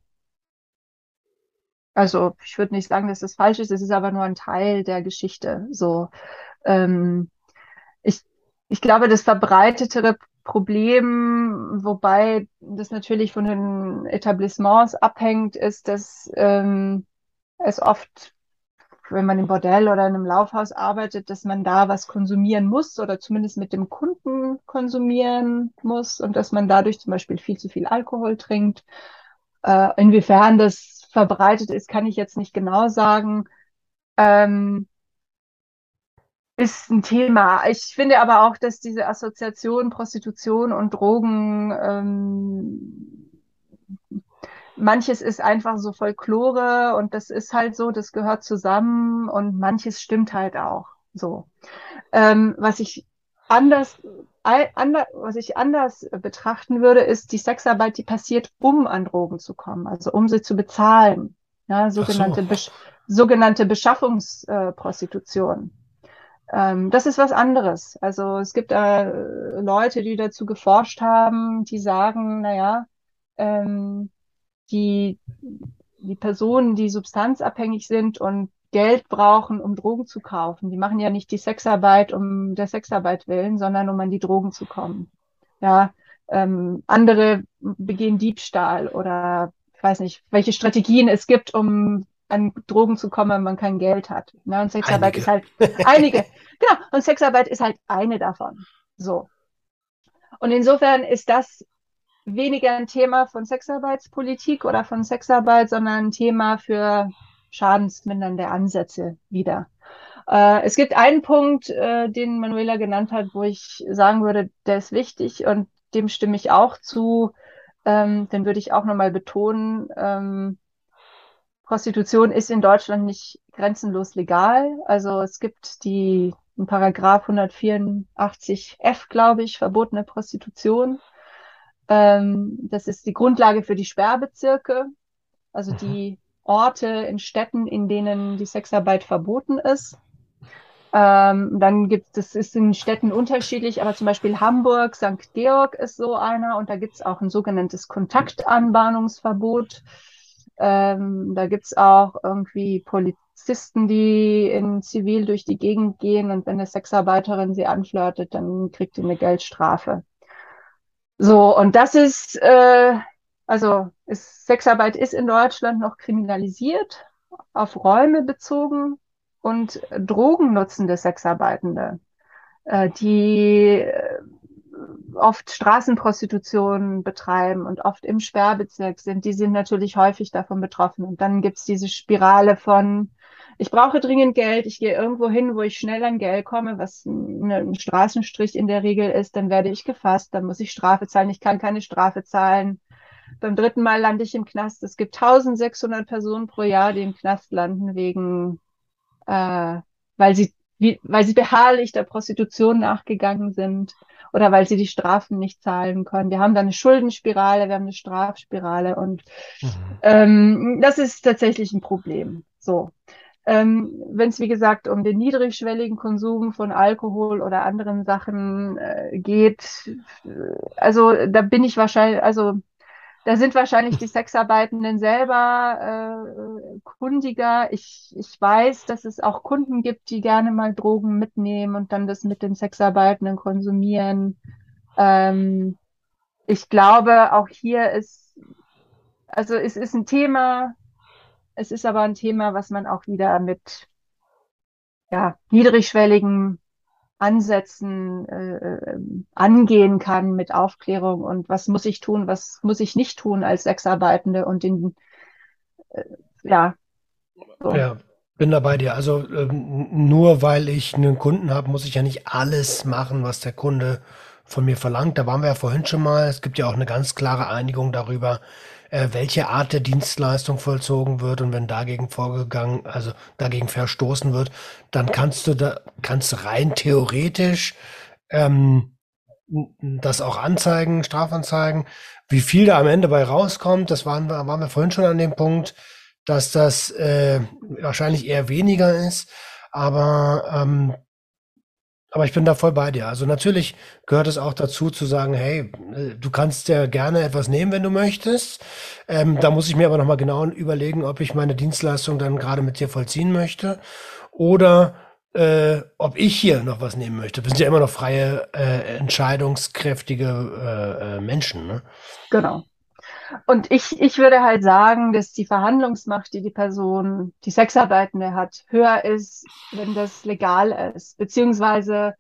also ich würde nicht sagen, dass das falsch ist, es ist aber nur ein Teil der Geschichte. So, ähm, ich, ich glaube, das verbreitetere Problem, wobei das natürlich von den Etablissements abhängt, ist, dass ähm, es oft, wenn man im Bordell oder in einem Laufhaus arbeitet, dass man da was konsumieren muss oder zumindest mit dem Kunden konsumieren muss und dass man dadurch zum Beispiel viel zu viel Alkohol trinkt. Äh, inwiefern das verbreitet ist, kann ich jetzt nicht genau sagen. Ähm, ist ein Thema. Ich finde aber auch, dass diese Assoziation Prostitution und Drogen, ähm, manches ist einfach so Folklore und das ist halt so, das gehört zusammen und manches stimmt halt auch so. Ähm, was ich anders, anders, was ich anders betrachten würde, ist die Sexarbeit, die passiert, um an Drogen zu kommen, also um sie zu bezahlen. Ja, sogenannte, so. Besch sogenannte Beschaffungsprostitution. Ähm, das ist was anderes. Also es gibt äh, Leute, die dazu geforscht haben, die sagen, naja, ähm, die, die Personen, die substanzabhängig sind und Geld brauchen, um Drogen zu kaufen, die machen ja nicht die Sexarbeit um der Sexarbeit willen, sondern um an die Drogen zu kommen. Ja, ähm, andere begehen Diebstahl oder ich weiß nicht, welche Strategien es gibt, um an Drogen zu kommen, wenn man kein Geld hat. Ne? Und Sexarbeit einige. ist halt einige. genau. Und Sexarbeit ist halt eine davon. So. Und insofern ist das weniger ein Thema von Sexarbeitspolitik oder von Sexarbeit, sondern ein Thema für schadensmindernde Ansätze wieder. Äh, es gibt einen Punkt, äh, den Manuela genannt hat, wo ich sagen würde, der ist wichtig und dem stimme ich auch zu. Ähm, den würde ich auch nochmal betonen. Ähm, Prostitution ist in Deutschland nicht grenzenlos legal. Also es gibt die in Paragraph 184f, glaube ich, verbotene Prostitution. Ähm, das ist die Grundlage für die Sperrbezirke, also mhm. die Orte in Städten, in denen die Sexarbeit verboten ist. Ähm, dann gibt es, ist in Städten unterschiedlich, aber zum Beispiel Hamburg, St. Georg ist so einer und da gibt es auch ein sogenanntes Kontaktanbahnungsverbot. Ähm, da gibt's auch irgendwie Polizisten, die in Zivil durch die Gegend gehen und wenn eine Sexarbeiterin sie anflirtet, dann kriegt sie eine Geldstrafe. So, und das ist, äh, also ist, Sexarbeit ist in Deutschland noch kriminalisiert, auf Räume bezogen und drogennutzende Sexarbeitende, äh, die äh, oft Straßenprostitution betreiben und oft im Sperrbezirk sind, die sind natürlich häufig davon betroffen. Und dann gibt's diese Spirale von, ich brauche dringend Geld, ich gehe irgendwo hin, wo ich schnell an Geld komme, was ein Straßenstrich in der Regel ist, dann werde ich gefasst, dann muss ich Strafe zahlen, ich kann keine Strafe zahlen. Beim dritten Mal lande ich im Knast. Es gibt 1600 Personen pro Jahr, die im Knast landen wegen, äh, weil sie, wie, weil sie beharrlich der Prostitution nachgegangen sind oder weil sie die Strafen nicht zahlen können. Wir haben da eine Schuldenspirale, wir haben eine Strafspirale und mhm. ähm, das ist tatsächlich ein Problem. So. Ähm, Wenn es, wie gesagt, um den niedrigschwelligen Konsum von Alkohol oder anderen Sachen äh, geht, äh, also da bin ich wahrscheinlich, also da sind wahrscheinlich die Sexarbeitenden selber äh, kundiger. Ich, ich weiß, dass es auch Kunden gibt, die gerne mal Drogen mitnehmen und dann das mit den Sexarbeitenden konsumieren. Ähm, ich glaube, auch hier ist, also es ist ein Thema, es ist aber ein Thema, was man auch wieder mit ja, niedrigschwelligen Ansätzen äh, äh, angehen kann mit Aufklärung und was muss ich tun, was muss ich nicht tun als Sexarbeitende und den, äh, ja. So. Ja, bin da bei dir. Also ähm, nur weil ich einen Kunden habe, muss ich ja nicht alles machen, was der Kunde von mir verlangt. Da waren wir ja vorhin schon mal. Es gibt ja auch eine ganz klare Einigung darüber, äh, welche Art der Dienstleistung vollzogen wird und wenn dagegen vorgegangen, also dagegen verstoßen wird, dann kannst du da, kannst rein theoretisch ähm, das auch anzeigen, Strafanzeigen. Wie viel da am Ende bei rauskommt, das waren wir, waren wir vorhin schon an dem Punkt, dass das äh, wahrscheinlich eher weniger ist. Aber ähm, aber ich bin da voll bei dir. Also natürlich gehört es auch dazu zu sagen, hey, äh, du kannst ja gerne etwas nehmen, wenn du möchtest. Ähm, da muss ich mir aber nochmal genau überlegen, ob ich meine Dienstleistung dann gerade mit dir vollziehen möchte oder äh, ob ich hier noch was nehmen möchte. Wir sind ja immer noch freie, äh, entscheidungskräftige äh, äh Menschen. Ne? Genau. Und ich, ich würde halt sagen, dass die Verhandlungsmacht, die die Person, die Sexarbeitende hat, höher ist, wenn das legal ist. Beziehungsweise,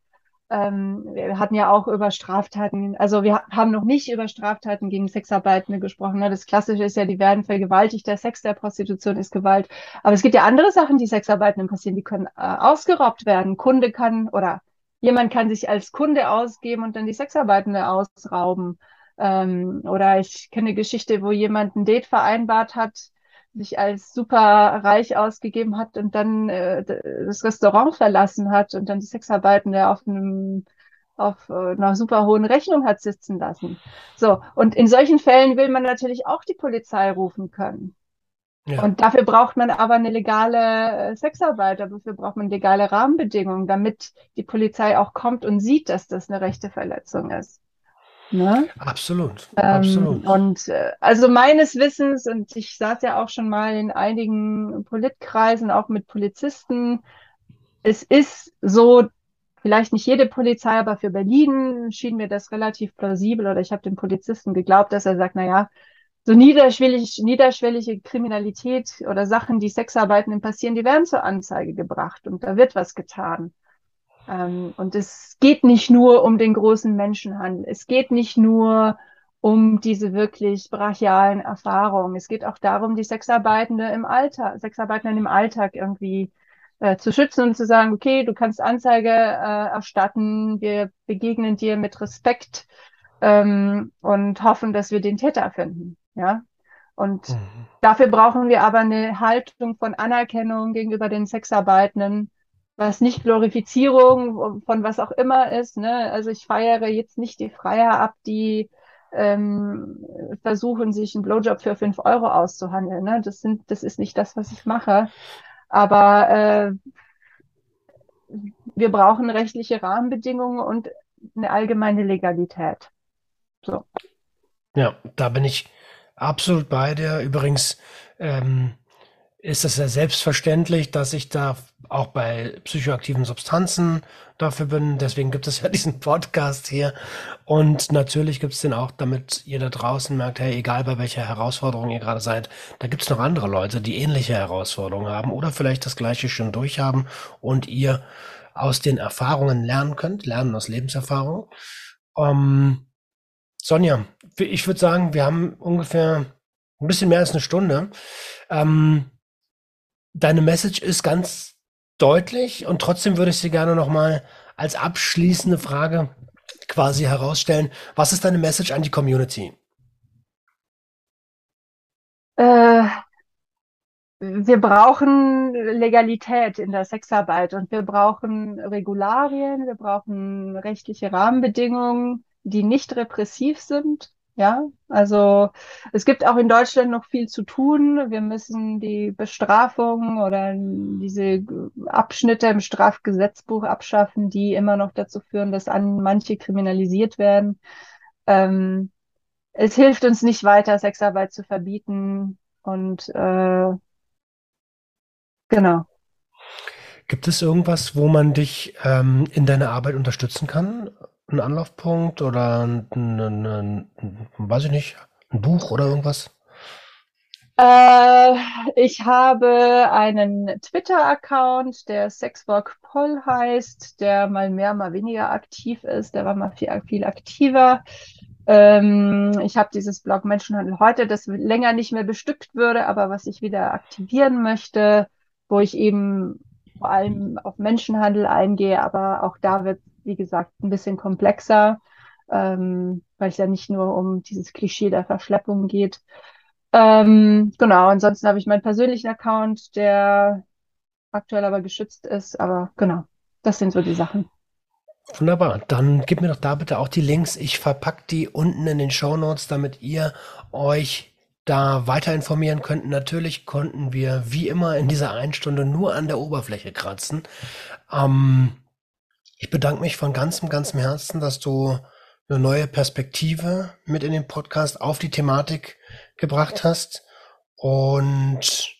ähm, wir hatten ja auch über Straftaten, also wir haben noch nicht über Straftaten gegen Sexarbeitende gesprochen. Ne? Das Klassische ist ja, die werden vergewaltigt, der Sex der Prostitution ist Gewalt. Aber es gibt ja andere Sachen, die Sexarbeitenden passieren, die können äh, ausgeraubt werden. Kunde kann oder jemand kann sich als Kunde ausgeben und dann die Sexarbeitende ausrauben. Ähm, oder ich kenne eine Geschichte, wo jemand ein Date vereinbart hat, sich als super reich ausgegeben hat und dann äh, das Restaurant verlassen hat und dann die Sexarbeitende auf einem auf äh, einer super hohen Rechnung hat sitzen lassen. So, und in solchen Fällen will man natürlich auch die Polizei rufen können. Ja. Und dafür braucht man aber eine legale äh, Sexarbeit, dafür braucht man legale Rahmenbedingungen, damit die Polizei auch kommt und sieht, dass das eine rechte Verletzung ist. Ne? Absolut, ähm, absolut. Und äh, also meines Wissens, und ich saß ja auch schon mal in einigen Politkreisen, auch mit Polizisten, es ist so, vielleicht nicht jede Polizei, aber für Berlin schien mir das relativ plausibel oder ich habe dem Polizisten geglaubt, dass er sagt, na ja, so niederschwellig, niederschwellige Kriminalität oder Sachen, die Sexarbeitenden passieren, die werden zur Anzeige gebracht und da wird was getan. Ähm, und es geht nicht nur um den großen Menschenhandel. Es geht nicht nur um diese wirklich brachialen Erfahrungen. Es geht auch darum, die Sexarbeitende im Alltag, Sexarbeitenden im Alltag irgendwie äh, zu schützen und zu sagen, okay, du kannst Anzeige äh, erstatten, wir begegnen dir mit Respekt ähm, und hoffen, dass wir den Täter finden. Ja. Und mhm. dafür brauchen wir aber eine Haltung von Anerkennung gegenüber den Sexarbeitenden, was nicht Glorifizierung von was auch immer ist. Ne? Also ich feiere jetzt nicht die Freier ab, die ähm, versuchen, sich einen Blowjob für fünf Euro auszuhandeln. Ne? Das sind, das ist nicht das, was ich mache. Aber äh, wir brauchen rechtliche Rahmenbedingungen und eine allgemeine Legalität. So. Ja, da bin ich absolut bei dir. Übrigens ähm, ist es ja selbstverständlich, dass ich da auch bei psychoaktiven Substanzen dafür bin. Deswegen gibt es ja diesen Podcast hier. Und natürlich gibt es den auch, damit ihr da draußen merkt, hey, egal bei welcher Herausforderung ihr gerade seid, da gibt es noch andere Leute, die ähnliche Herausforderungen haben oder vielleicht das gleiche schon durchhaben und ihr aus den Erfahrungen lernen könnt, lernen aus Lebenserfahrung. Ähm, Sonja, ich würde sagen, wir haben ungefähr ein bisschen mehr als eine Stunde. Ähm, deine Message ist ganz deutlich und trotzdem würde ich sie gerne nochmal als abschließende Frage quasi herausstellen. Was ist deine Message an die Community? Äh, wir brauchen Legalität in der Sexarbeit und wir brauchen Regularien, wir brauchen rechtliche Rahmenbedingungen, die nicht repressiv sind. Ja, also es gibt auch in Deutschland noch viel zu tun. Wir müssen die Bestrafung oder diese Abschnitte im Strafgesetzbuch abschaffen, die immer noch dazu führen, dass an manche kriminalisiert werden. Ähm, es hilft uns nicht weiter, Sexarbeit zu verbieten und äh, genau. Gibt es irgendwas, wo man dich ähm, in deiner Arbeit unterstützen kann? Ein Anlaufpunkt oder ein, ein, ein, weiß ich nicht, ein Buch oder irgendwas? Äh, ich habe einen Twitter-Account, der Sexwork Poll heißt, der mal mehr, mal weniger aktiv ist. Der war mal viel, viel aktiver. Ähm, ich habe dieses Blog Menschenhandel heute, das länger nicht mehr bestückt würde, aber was ich wieder aktivieren möchte, wo ich eben vor allem auf Menschenhandel eingehe, aber auch da wird wie gesagt, ein bisschen komplexer, ähm, weil es ja nicht nur um dieses Klischee der Verschleppung geht. Ähm, genau, ansonsten habe ich meinen persönlichen Account, der aktuell aber geschützt ist, aber genau, das sind so die Sachen. Wunderbar. Dann gib mir doch da bitte auch die Links. Ich verpacke die unten in den Show Notes, damit ihr euch da weiter informieren könnt. Natürlich konnten wir wie immer in dieser einen Stunde nur an der Oberfläche kratzen. Ähm, ich bedanke mich von ganzem, ganzem Herzen, dass du eine neue Perspektive mit in den Podcast auf die Thematik gebracht hast. Und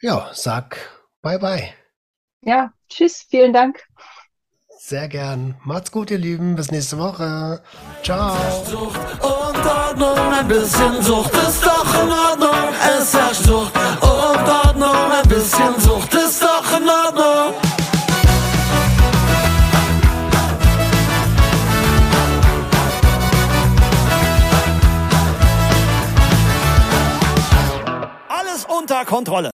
ja, sag bye bye. Ja, tschüss, vielen Dank. Sehr gern. Macht's gut, ihr Lieben. Bis nächste Woche. Ciao. Sucht und Ordnung, ein bisschen Sucht ist doch in Ordnung. Es herrscht Sucht und Ordnung, ein bisschen Sucht ist doch in Ordnung. Kontrolle.